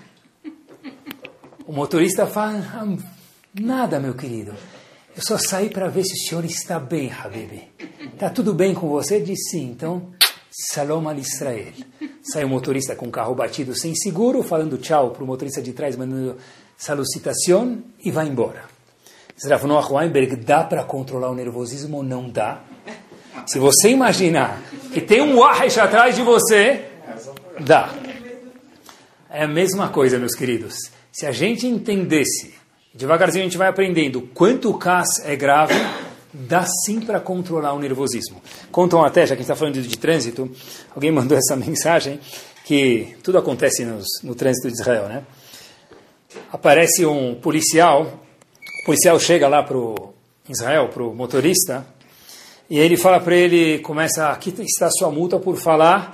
O motorista fala, ah, nada, meu querido. Eu só saí para ver se o senhor está bem, Habib. Está tudo bem com você? Diz sim. Então, Salom al Israel. Sai o motorista com o carro batido sem seguro, falando tchau para o motorista de trás, mandando salutação e vai embora. Rav Weinberg, dá para controlar o nervosismo ou não dá? Se você imaginar que tem um Wahesh atrás de você, dá. É a mesma coisa, meus queridos. Se a gente entendesse, devagarzinho a gente vai aprendendo quanto o CAS é grave, dá sim para controlar o nervosismo. Contam até, já que está falando de, de, trânsito, alguém mandou essa mensagem que tudo acontece nos, no trânsito de Israel, né? Aparece um policial o policial chega lá para Israel, para o motorista, e ele fala para ele, começa, aqui está a sua multa por falar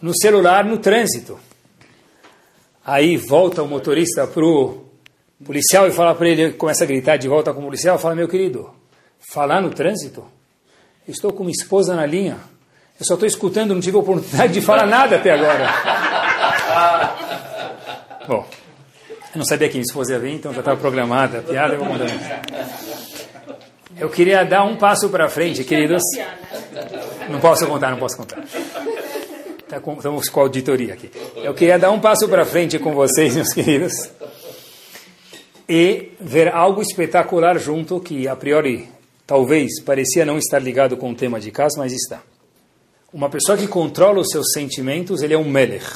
no celular no trânsito. Aí volta o motorista para o policial e fala para ele, começa a gritar de volta com o policial, fala, meu querido, falar no trânsito? estou com minha esposa na linha, eu só estou escutando, não tive oportunidade de falar nada até agora. Bom, eu não sabia que esposa ia vir, então já estava programada a piada, eu vou. Eu queria dar um passo para frente, queridos. Não posso contar, não posso contar. Tá estamos com a auditoria aqui. Eu queria dar um passo para frente com vocês, meus queridos, e ver algo espetacular junto, que a priori talvez parecia não estar ligado com o tema de casa, mas está. Uma pessoa que controla os seus sentimentos, ele é um melech.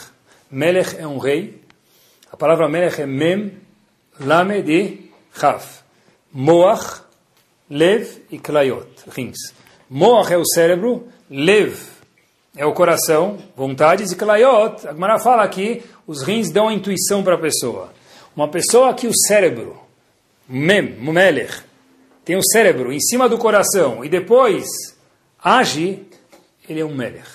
Melech é um rei a palavra melech é mem, lamed e chav. Moach, lev e klayot, rins. Moach é o cérebro, lev é o coração, vontades, e klayot, a Gemara fala aqui, os rins dão a intuição para a pessoa. Uma pessoa que o cérebro, mem, melech, tem o cérebro em cima do coração e depois age, ele é um melech.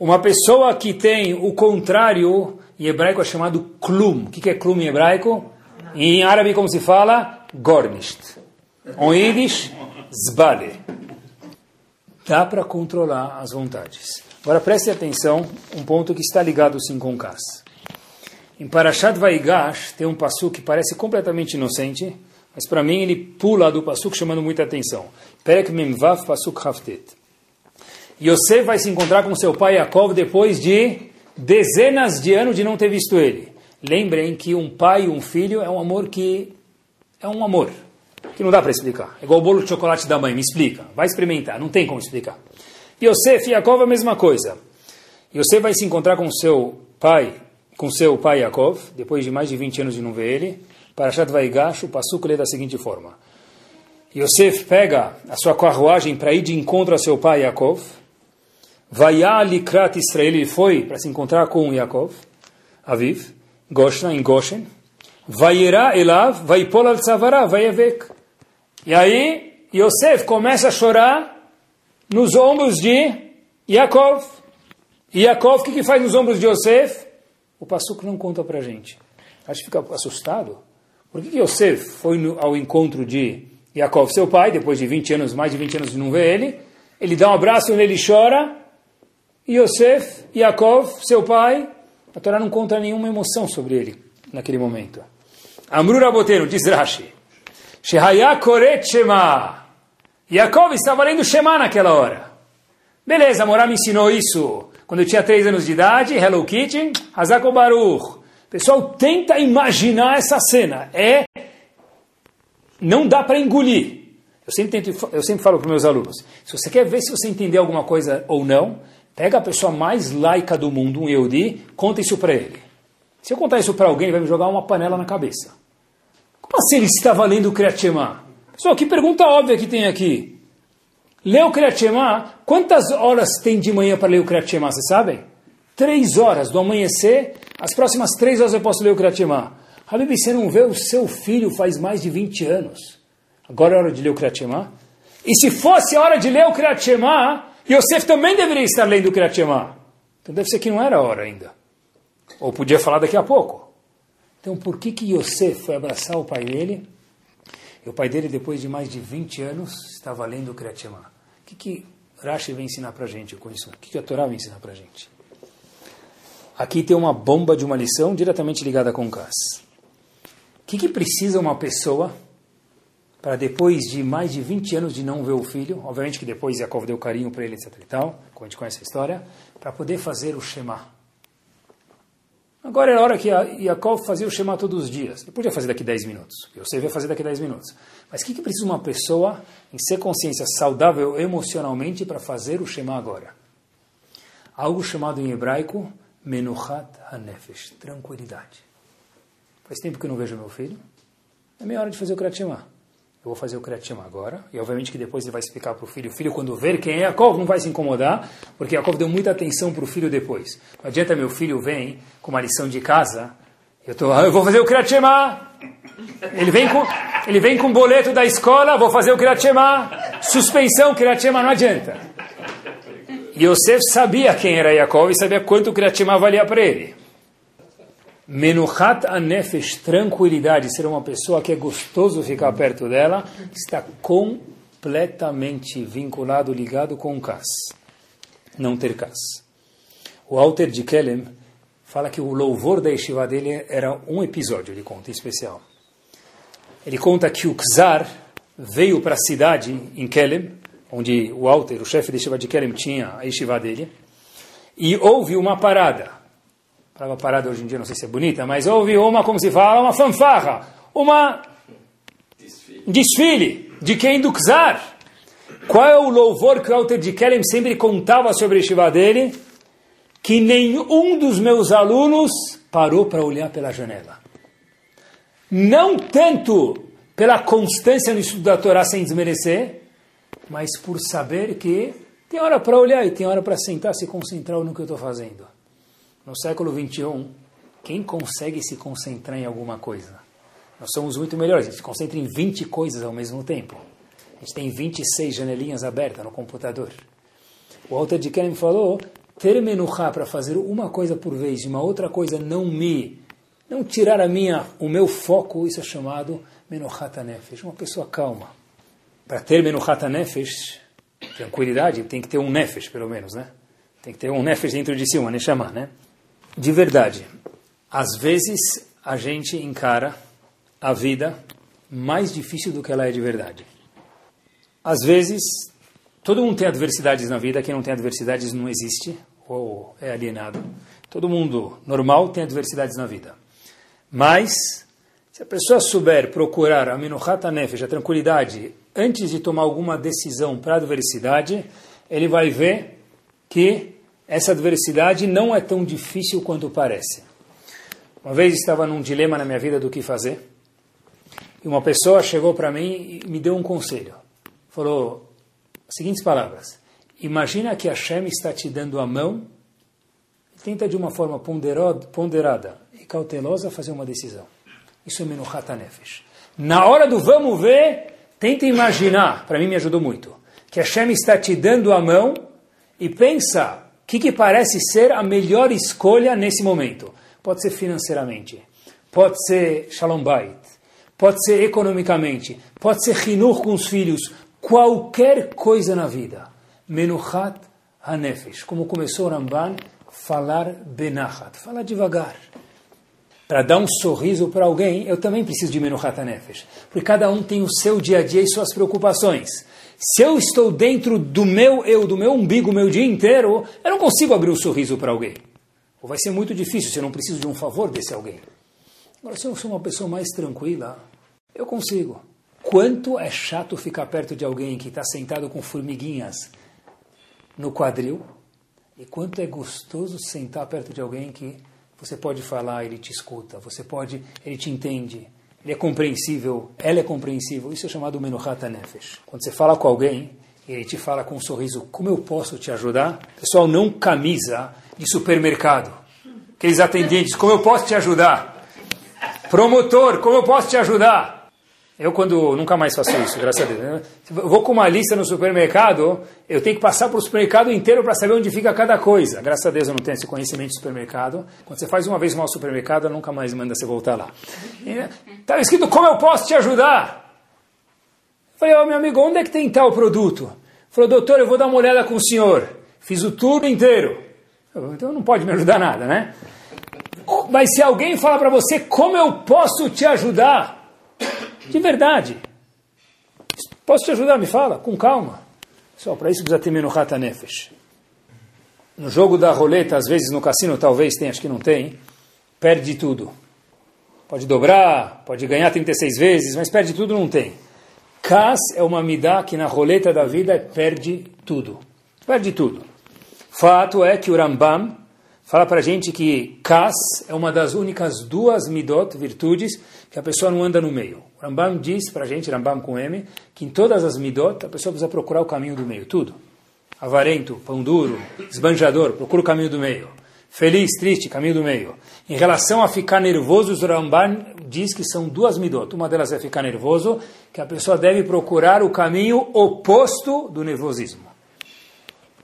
Uma pessoa que tem o contrário em hebraico é chamado klum. O que é klum em hebraico? Em árabe, como se fala? Gornisht. Em Yiddish, zbale. Dá para controlar as vontades. Agora preste atenção, um ponto que está ligado sim com Kas. Em Parashat Vaigash tem um passo que parece completamente inocente, mas para mim ele pula do passo chamando muita atenção. Perek Memvav Pasuk Haftet. Yosef vai se encontrar com seu pai Yaakov depois de dezenas de anos de não ter visto ele. Lembrem que um pai e um filho é um amor que é um amor que não dá para explicar. É igual o bolo de chocolate da mãe, me explica. Vai experimentar, não tem como explicar. Yosef e Yaakov a mesma coisa. Yosef vai se encontrar com seu pai, com seu pai Yaakov, depois de mais de 20 anos de não ver ele. Parashat Vaigash, o Passuco lê da seguinte forma. Yosef pega a sua carruagem para ir de encontro a seu pai Yaakov, Vaiá Likrat Israel, ele foi para se encontrar com Yaakov, Aviv, Goshna, em Goshen. Vaiera Elav, Vaipol al Tzavara, Vaiavek. E aí, Yosef começa a chorar nos ombros de Yaakov. E Yaakov, o que, que faz nos ombros de Yosef? O Passuco não conta para a gente. Acho que fica assustado. Por que, que Yosef foi no, ao encontro de Yaakov, seu pai, depois de 20 anos, mais de 20 anos de não ver ele? Ele dá um abraço ele chora. Yosef, Yaakov, seu pai, a Torá não conta nenhuma emoção sobre ele naquele momento. Amru Rabotenu, diz Rashi, Shema, Yaakov estava lendo Shema naquela hora. Beleza, Morá me ensinou isso quando eu tinha três anos de idade, Hello Kitty, Hazako Baruch. Pessoal, tenta imaginar essa cena. É. Não dá para engolir. Eu sempre, tento, eu sempre falo para meus alunos: se você quer ver se você entendeu alguma coisa ou não, pega a pessoa mais laica do mundo, um Yehudi, conta isso para ele. Se eu contar isso para alguém, ele vai me jogar uma panela na cabeça. Como assim ele estava lendo o Kriyat Shema? Pessoal, que pergunta óbvia que tem aqui. Ler o Kriyat quantas horas tem de manhã para ler o Kriyat Shema, vocês sabem? Três horas do amanhecer, as próximas três horas eu posso ler o Kriyat Shema. Habib, você não vê o seu filho faz mais de 20 anos. Agora é hora de ler o Kriyat. E se fosse a hora de ler o Kriyat Yosef também deveria estar lendo o Kriyat. Então deve ser que não era a hora ainda. Ou podia falar daqui a pouco. Então por que que Yosef foi abraçar o pai dele? E o pai dele, depois de mais de 20 anos, estava lendo o Kriyat. O que que Rashi vem ensinar para gente com isso? O que que a Torá vem ensinar para gente? Aqui tem uma bomba de uma lição diretamente ligada com o Cas. O que, que precisa uma pessoa para depois de mais de 20 anos de não ver o filho, obviamente que depois Yaakov deu carinho para ele, etc e tal, como a gente conhece a história, para poder fazer o Shema. Agora é a hora que Yaakov fazia o Shema todos os dias. Ele podia fazer daqui 10 minutos. Eu sei vai fazer daqui 10 minutos. Mas o que, que precisa uma pessoa em ser consciência saudável emocionalmente para fazer o Shema agora? Algo chamado em hebraico Menuchat HaNefesh, tranquilidade. Faz tempo que eu não vejo meu filho. É meia hora de fazer o Kriyat Shema vou fazer o Kriyat agora, e obviamente que depois ele vai explicar para o filho, o filho quando ver quem é Yaakov não vai se incomodar, porque Yaakov deu muita atenção para o filho depois. Não adianta meu filho vem com uma lição de casa, eu, tô, ah, eu vou fazer o Kriyat ele vem com ele vem com boleto da escola, vou fazer o Kriyat suspensão Kriyat não adianta. Yosef sabia quem era Yaakov e sabia quanto o Kriyat valia para ele. Menuchat anefesh, tranquilidade, ser uma pessoa que é gostoso ficar perto dela, está completamente vinculado, ligado com Kas. Não ter Kas. O Alter de Kelem fala que o louvor da yeshiva dele era um episódio, ele conta, em especial. Ele conta que o Kzar veio para a cidade, em Kelem, onde o Alter, o chefe da yeshiva de Kelem, tinha a yeshiva dele, e houve uma parada palavra parada hoje em dia não sei se é bonita, mas houve uma, como se fala, uma fanfarra, uma desfile, desfile de quem do Czar. Qual é o louvor que o Alter de Kelem sempre contava sobre a Shiva dele? Que nenhum dos meus alunos parou para olhar pela janela. Não tanto pela constância no estudo da Torá sem desmerecer, mas por saber que tem hora para olhar e tem hora para sentar, se concentrar no que eu estou fazendo no século 21, quem consegue se concentrar em alguma coisa? Nós somos muito melhores, a gente se concentra em 20 coisas ao mesmo tempo. A gente tem 26 janelinhas abertas no computador. O Alter de Kerem falou, ter menuchá para fazer uma coisa por vez e uma outra coisa não me, não tirar a minha, o meu foco, isso é chamado menuchata nefesh, uma pessoa calma. Para ter menuchata nefesh, tranquilidade, tem que ter um nefesh pelo menos, né? Tem que ter um nefesh dentro de si, uma neshama, né? De verdade, às vezes a gente encara a vida mais difícil do que ela é de verdade. Às vezes, todo mundo tem adversidades na vida, quem não tem adversidades não existe ou é alienado. Todo mundo normal tem adversidades na vida. Mas, se a pessoa souber procurar a minuchata nefesh, a tranquilidade, antes de tomar alguma decisão para a adversidade, ele vai ver que essa adversidade não é tão difícil quanto parece. Uma vez estava num dilema na minha vida do que fazer, e uma pessoa chegou para mim e me deu um conselho. Falou as seguintes palavras: Imagina que Hashem está te dando a mão, tenta de uma forma ponderada e cautelosa fazer uma decisão. Isso é Menuchat Nefesh. Na hora do vamos ver, tenta imaginar, para mim me ajudou muito, que Hashem está te dando a mão e pensa que, que parece ser a melhor escolha nesse momento? Pode ser financeiramente, pode ser shalom bait, pode ser economicamente, pode ser rinur com os filhos, qualquer coisa na vida. Menuchat hanefesh, como começou o Ramban, falar benachat, falar devagar. Para dar um sorriso para alguém, eu também preciso de Menuhat Nefesh. Porque cada um tem o seu dia a dia e suas preocupações. Se eu estou dentro do meu eu, do meu umbigo, meu dia inteiro, eu não consigo abrir um sorriso para alguém. Ou vai ser muito difícil se eu não preciso de um favor desse alguém. Agora, se eu sou uma pessoa mais tranquila, eu consigo. Quanto é chato ficar perto de alguém que está sentado com formiguinhas no quadril, e quanto é gostoso sentar perto de alguém que você pode falar, ele te escuta, você pode, ele te entende, ele é compreensível, ela é compreensível. Isso é chamado Menuhata Nefesh. Quando você fala com alguém, ele te fala com um sorriso, como eu posso te ajudar? Pessoal, não camisa de supermercado. Aqueles atendentes, como eu posso te ajudar? Promotor, como eu posso te ajudar? Eu, quando nunca mais faço isso, graças a Deus. Né? Vou com uma lista no supermercado, eu tenho que passar para o supermercado inteiro para saber onde fica cada coisa. Graças a Deus eu não tenho esse conhecimento de supermercado. Quando você faz uma vez mal ao supermercado, nunca mais manda você voltar lá. Está né, escrito como eu posso te ajudar. Falei, ó, oh, meu amigo, onde é que tem tal produto? Falou, doutor, eu vou dar uma olhada com o senhor. Fiz o tour inteiro. Então não pode me ajudar nada, né? Mas se alguém fala para você como eu posso te ajudar, de verdade. Posso te ajudar? Me fala, com calma. Só para isso precisa ter Menuhat Nefesh. No jogo da roleta, às vezes no cassino talvez tem, acho que não tem, perde tudo. Pode dobrar, pode ganhar 36 vezes, mas perde tudo não tem. Kas é uma midá que na roleta da vida perde tudo. Perde tudo. Fato é que o Rambam fala para gente que Kas é uma das únicas duas midot, virtudes, que a pessoa não anda no meio. O Rambam diz para a gente, Rambam com M, que em todas as midot a pessoa precisa procurar o caminho do meio, tudo. Avarento, pão duro, esbanjador, procura o caminho do meio. Feliz, triste, caminho do meio. Em relação a ficar nervoso, o Rambam diz que são duas midot. Uma delas é ficar nervoso, que a pessoa deve procurar o caminho oposto do nervosismo.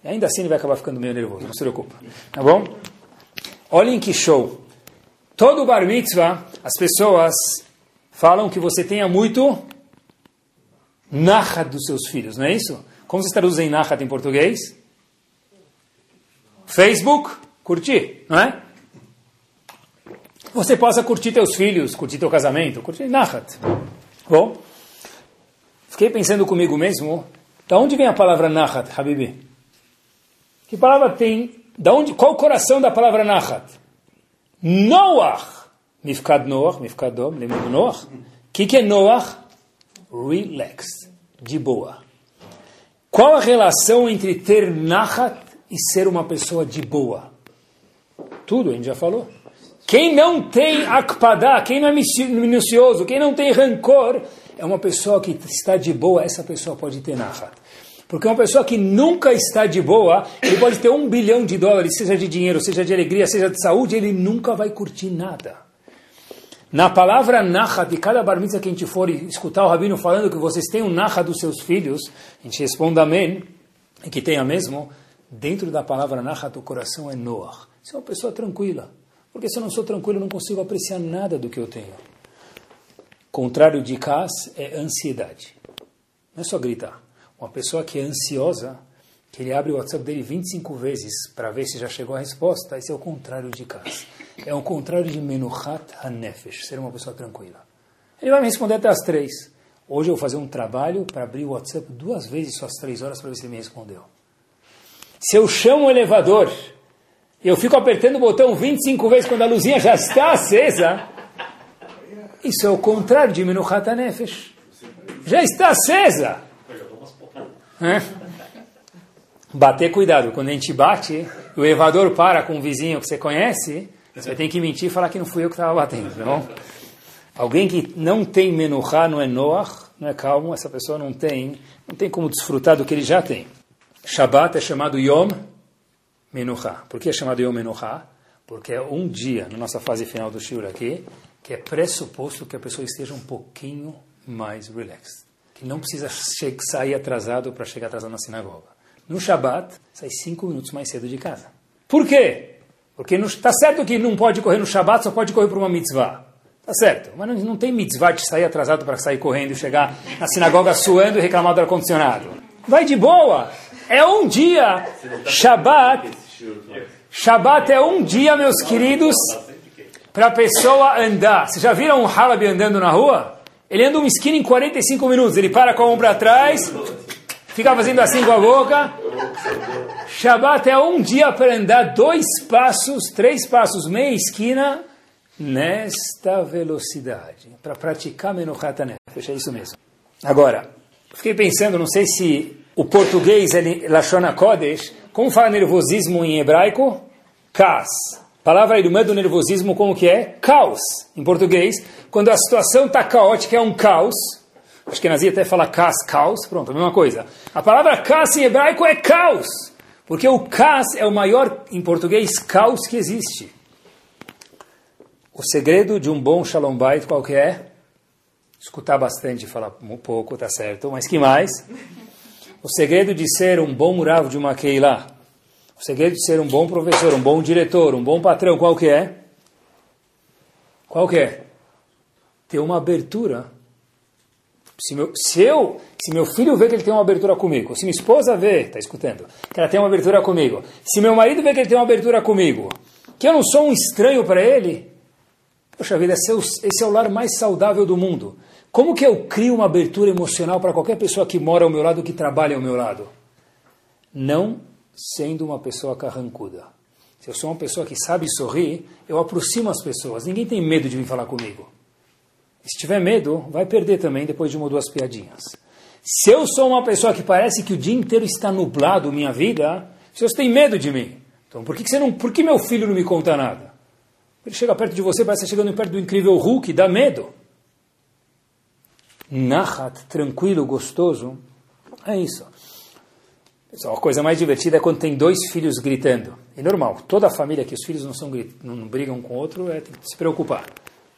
E ainda assim ele vai acabar ficando meio nervoso, não se preocupa. Tá bom? Olhem que show. Todo bar mitzvah, as pessoas falam que você tenha muito nachat dos seus filhos, não é isso? Como se traduzem nachat em português? Facebook, curtir, não é? Você possa curtir teus filhos, curtir teu casamento, curtir nachat. Bom, fiquei pensando comigo mesmo, da onde vem a palavra nachat, Habibi? Que palavra tem da onde, qual o coração da palavra Nachat? Noach. Mifkad Noach, Mifkad Dom, lembra Noach? O que, que é Noach? Relax, de boa. Qual a relação entre ter Nachat e ser uma pessoa de boa? Tudo, a gente já falou. Quem não tem akpadá, quem não é minucioso, quem não tem rancor, é uma pessoa que está de boa, essa pessoa pode ter Nachat. Porque uma pessoa que nunca está de boa, ele pode ter um bilhão de dólares, seja de dinheiro, seja de alegria, seja de saúde, ele nunca vai curtir nada. Na palavra naha de cada bar mitzvah que a gente for escutar o rabino falando que vocês têm um naha dos seus filhos, a gente responde amém, e que tenha mesmo, dentro da palavra naha do coração é Noah. Você é uma pessoa tranquila. Porque se eu não sou tranquilo, eu não consigo apreciar nada do que eu tenho. Contrário de cas é ansiedade. Não é só gritar. Uma pessoa que é ansiosa, que ele abre o WhatsApp dele 25 vezes para ver se já chegou a resposta, esse é o contrário de casa. É o contrário de Menuhat HaNefesh, ser uma pessoa tranquila. Ele vai me responder até as três. Hoje eu vou fazer um trabalho para abrir o WhatsApp duas vezes só às três horas para ver se ele me respondeu. Se eu chamo o elevador e eu fico apertando o botão 25 vezes quando a luzinha já está acesa, isso é o contrário de Menuhat HaNefesh. Já está acesa. É? Bater, cuidado. Quando a gente bate, o elevador para com um vizinho que você conhece, você tem que mentir e falar que não fui eu que estava batendo, tá? Alguém que não tem menuchá, não é noach, não é calmo, essa pessoa não tem, não tem como desfrutar do que ele já tem. Shabbat é chamado Yom Menuchá. Por que é chamado Yom Menuchá? Porque é um dia, na nossa fase final do Shur aqui, que é pressuposto que a pessoa esteja um pouquinho mais relaxed que não precisa sair atrasado para chegar atrasado na sinagoga. No Shabat, sai cinco minutos mais cedo de casa. Por quê? Porque está certo que não pode correr no Shabat, só pode correr para uma mitzvah. Tá certo, mas não, não tem mitzvah de sair atrasado para sair correndo e chegar na sinagoga suando e reclamar do ar-condicionado. Vai de boa. É um dia. Shabat. Shabat é um dia, meus queridos. para a pessoa andar. Vocês já viram um halabi andando na rua? Ele anda uma esquina em 45 minutos. Ele para com a mão para trás, fica fazendo assim com a boca. Shabbat é um dia para andar dois passos, três passos, meia esquina, nesta velocidade. Para praticar Menuchat Nefesh. É isso mesmo. Agora, fiquei pensando, não sei se o português é Lashon Kodesh. Como fala nervosismo em hebraico? Kas. Palavra irmã do nervosismo, como que é? Caos, em português. Quando a situação está caótica, é um caos. Acho que Nazi até fala cas, caos. Pronto, a mesma coisa. A palavra cas em hebraico é caos. Porque o cas é o maior, em português, caos que existe. O segredo de um bom shalom bait qual que é? Escutar bastante, falar um pouco, tá certo. Mas que mais? O segredo de ser um bom muravo de uma keilah o segredo de ser um bom professor, um bom diretor, um bom patrão, qual que é? Qual que é? Ter uma abertura. Se, meu, se eu, se meu filho vê que ele tem uma abertura comigo, se minha esposa vê, está escutando, que ela tem uma abertura comigo, se meu marido vê que ele tem uma abertura comigo, que eu não sou um estranho para ele, poxa vida, esse é, o, esse é o lar mais saudável do mundo. Como que eu crio uma abertura emocional para qualquer pessoa que mora ao meu lado, que trabalha ao meu lado? Não sendo uma pessoa carrancuda. Se eu sou uma pessoa que sabe sorrir, eu aproximo as pessoas. Ninguém tem medo de vir falar comigo. Se tiver medo, vai perder também depois de uma ou duas piadinhas. Se eu sou uma pessoa que parece que o dia inteiro está nublado minha vida, vocês têm medo de mim. Então por que, você não, por que meu filho não me conta nada? Ele chega perto de você, parece chegando perto do incrível Hulk, dá medo. Nahat, tranquilo, gostoso, é isso. A coisa mais divertida é quando tem dois filhos gritando. É normal. Toda a família que os filhos não, são, não brigam com o outro é, tem que se preocupar.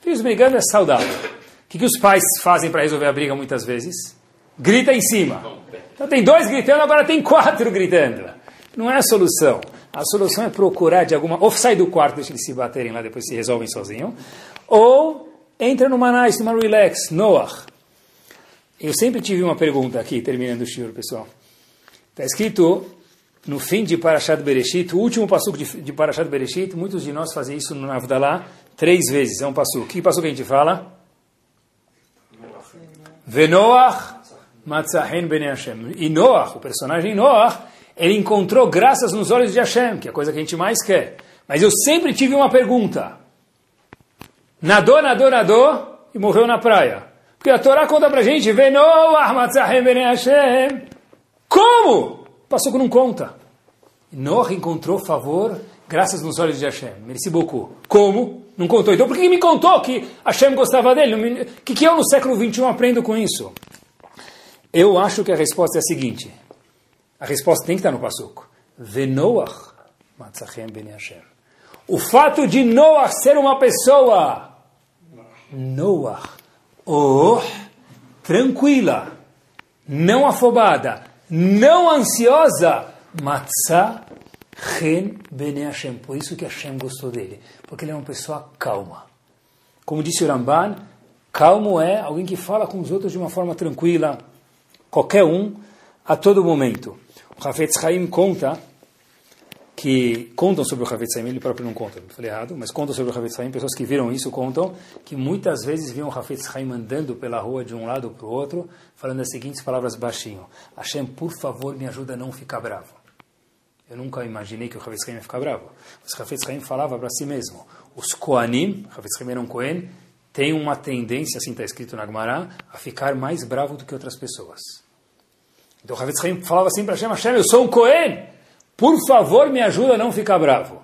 Filhos brigando é saudável. O que, que os pais fazem para resolver a briga muitas vezes? Grita em cima. Então tem dois gritando, agora tem quatro gritando. Não é a solução. A solução é procurar de alguma... Ou sai do quarto, deixa eles se baterem lá, depois se resolvem sozinhos. Ou entra numa nice, numa relax. Noah. Eu sempre tive uma pergunta aqui, terminando o shiur, pessoal. Está escrito no fim de Parashat Bereshit, o último passuco de, Parashat Bereshit, muitos de nós fazem isso no Avdalá três vezes, é um passuco. Que passuco a gente fala? Venoach Matzahen Ben Hashem. E Noach, o personagem Noach, ele encontrou graças nos olhos de Hashem, que é a coisa que a gente mais quer. Mas eu sempre tive uma pergunta. Nadou, nadou, nadou e morreu na praia. Porque a Torá conta pra gente, Venoach Matzahen Ben Hashem. Como? Passou que não conta. Noah encontrou favor graças nos olhos de Hashem. Merci beaucoup. Como? Não contou. Então por que me contou que Hashem gostava dele? O que, que eu no século XXI aprendo com isso? Eu acho que a resposta é a seguinte. A resposta tem que estar no Passuco. Venoach matzachem ben Hashem. O fato de Noah ser uma pessoa Noah, oh, tranquila, não afobada, não ansiosa, matzah chen bene Hashem. Por isso que Hashem gostou dele, porque ele é uma pessoa calma. Como disse o Ramban, calmo é alguém que fala com os outros de uma forma tranquila, qualquer um, a todo momento. O Hafetz Haim conta que contam sobre o Havetz Haim, ele próprio não conta, falei errado, mas contam sobre o Havetz Haim, pessoas que viram isso contam que muitas vezes viam o Havetz Haim andando pela rua de um lado para o outro, falando as seguintes palavras baixinho, Hashem, por favor, me ajuda a não ficar bravo. Eu nunca imaginei que o Havetz Haim ia ficar bravo. Mas o Havetz Haim falava para si mesmo, os Koanim, Havetz Haim era um Kohen, tem uma tendência, assim está escrito na Gemara, a ficar mais bravo do que outras pessoas. Então o Havetz Haim falava assim para Hashem, Hashem, eu sou um Kohen, por favor, me ajuda a não ficar bravo.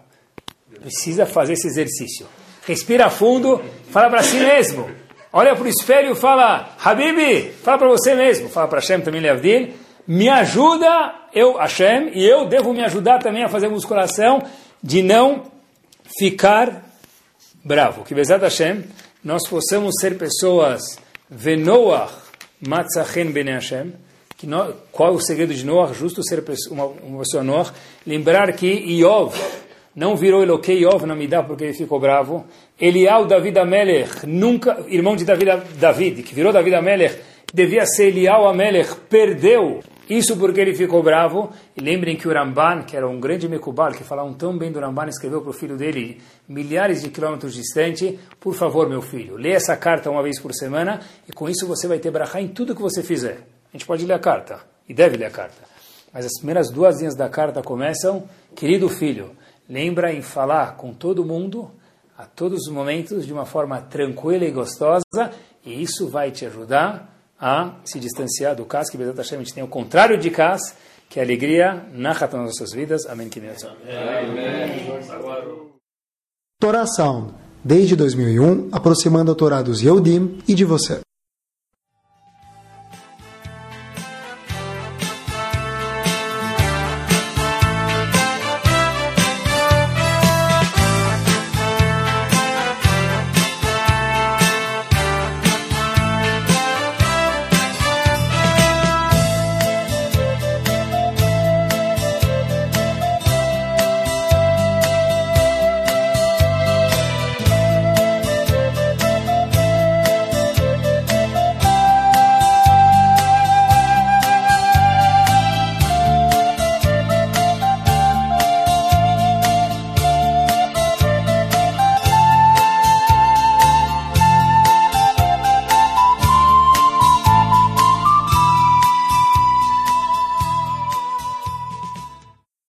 Precisa fazer esse exercício. Respira fundo, fala para si mesmo. Olha para o espelho e fala, Habibi, fala para você mesmo. Fala para Hashem também, Leavdil. Me ajuda, eu, Hashem, e eu devo me ajudar também a fazer musculação de não ficar bravo. Que Bezat Hashem, nós possamos ser pessoas venoach matzachen bene Hashem, que qual é o segredo de Noah? Justo ser uma, uma pessoa. Lembrar que Iov não virou Eloquei Iov na Midah porque ele ficou bravo. Elial David Amelech, nunca, irmão de David, David, que virou David Amelech, devia ser Elial Amelech, perdeu Isso porque ele ficou bravo. E lembrem que o Ramban, que era um grande Mekubal, que falavam tão bem do Ramban, escreveu para o filho dele, milhares de quilômetros distante, por favor, meu filho, lê essa carta uma vez por semana, e com isso você vai ter brachá em tudo que você fizer. A gente pode ler a carta, e deve ler a carta. Mas as primeiras duas linhas da carta começam, querido filho, lembra em falar com todo mundo, a todos os momentos, de uma forma tranquila e gostosa, e isso vai te ajudar a se distanciar do Kas, que Bezat Hashem a gente tem o contrário de Kas, que é alegria na nas nossas vidas. Amém. Torá Sound, desde 2001, aproximando a Torá dos Yehudim e de você.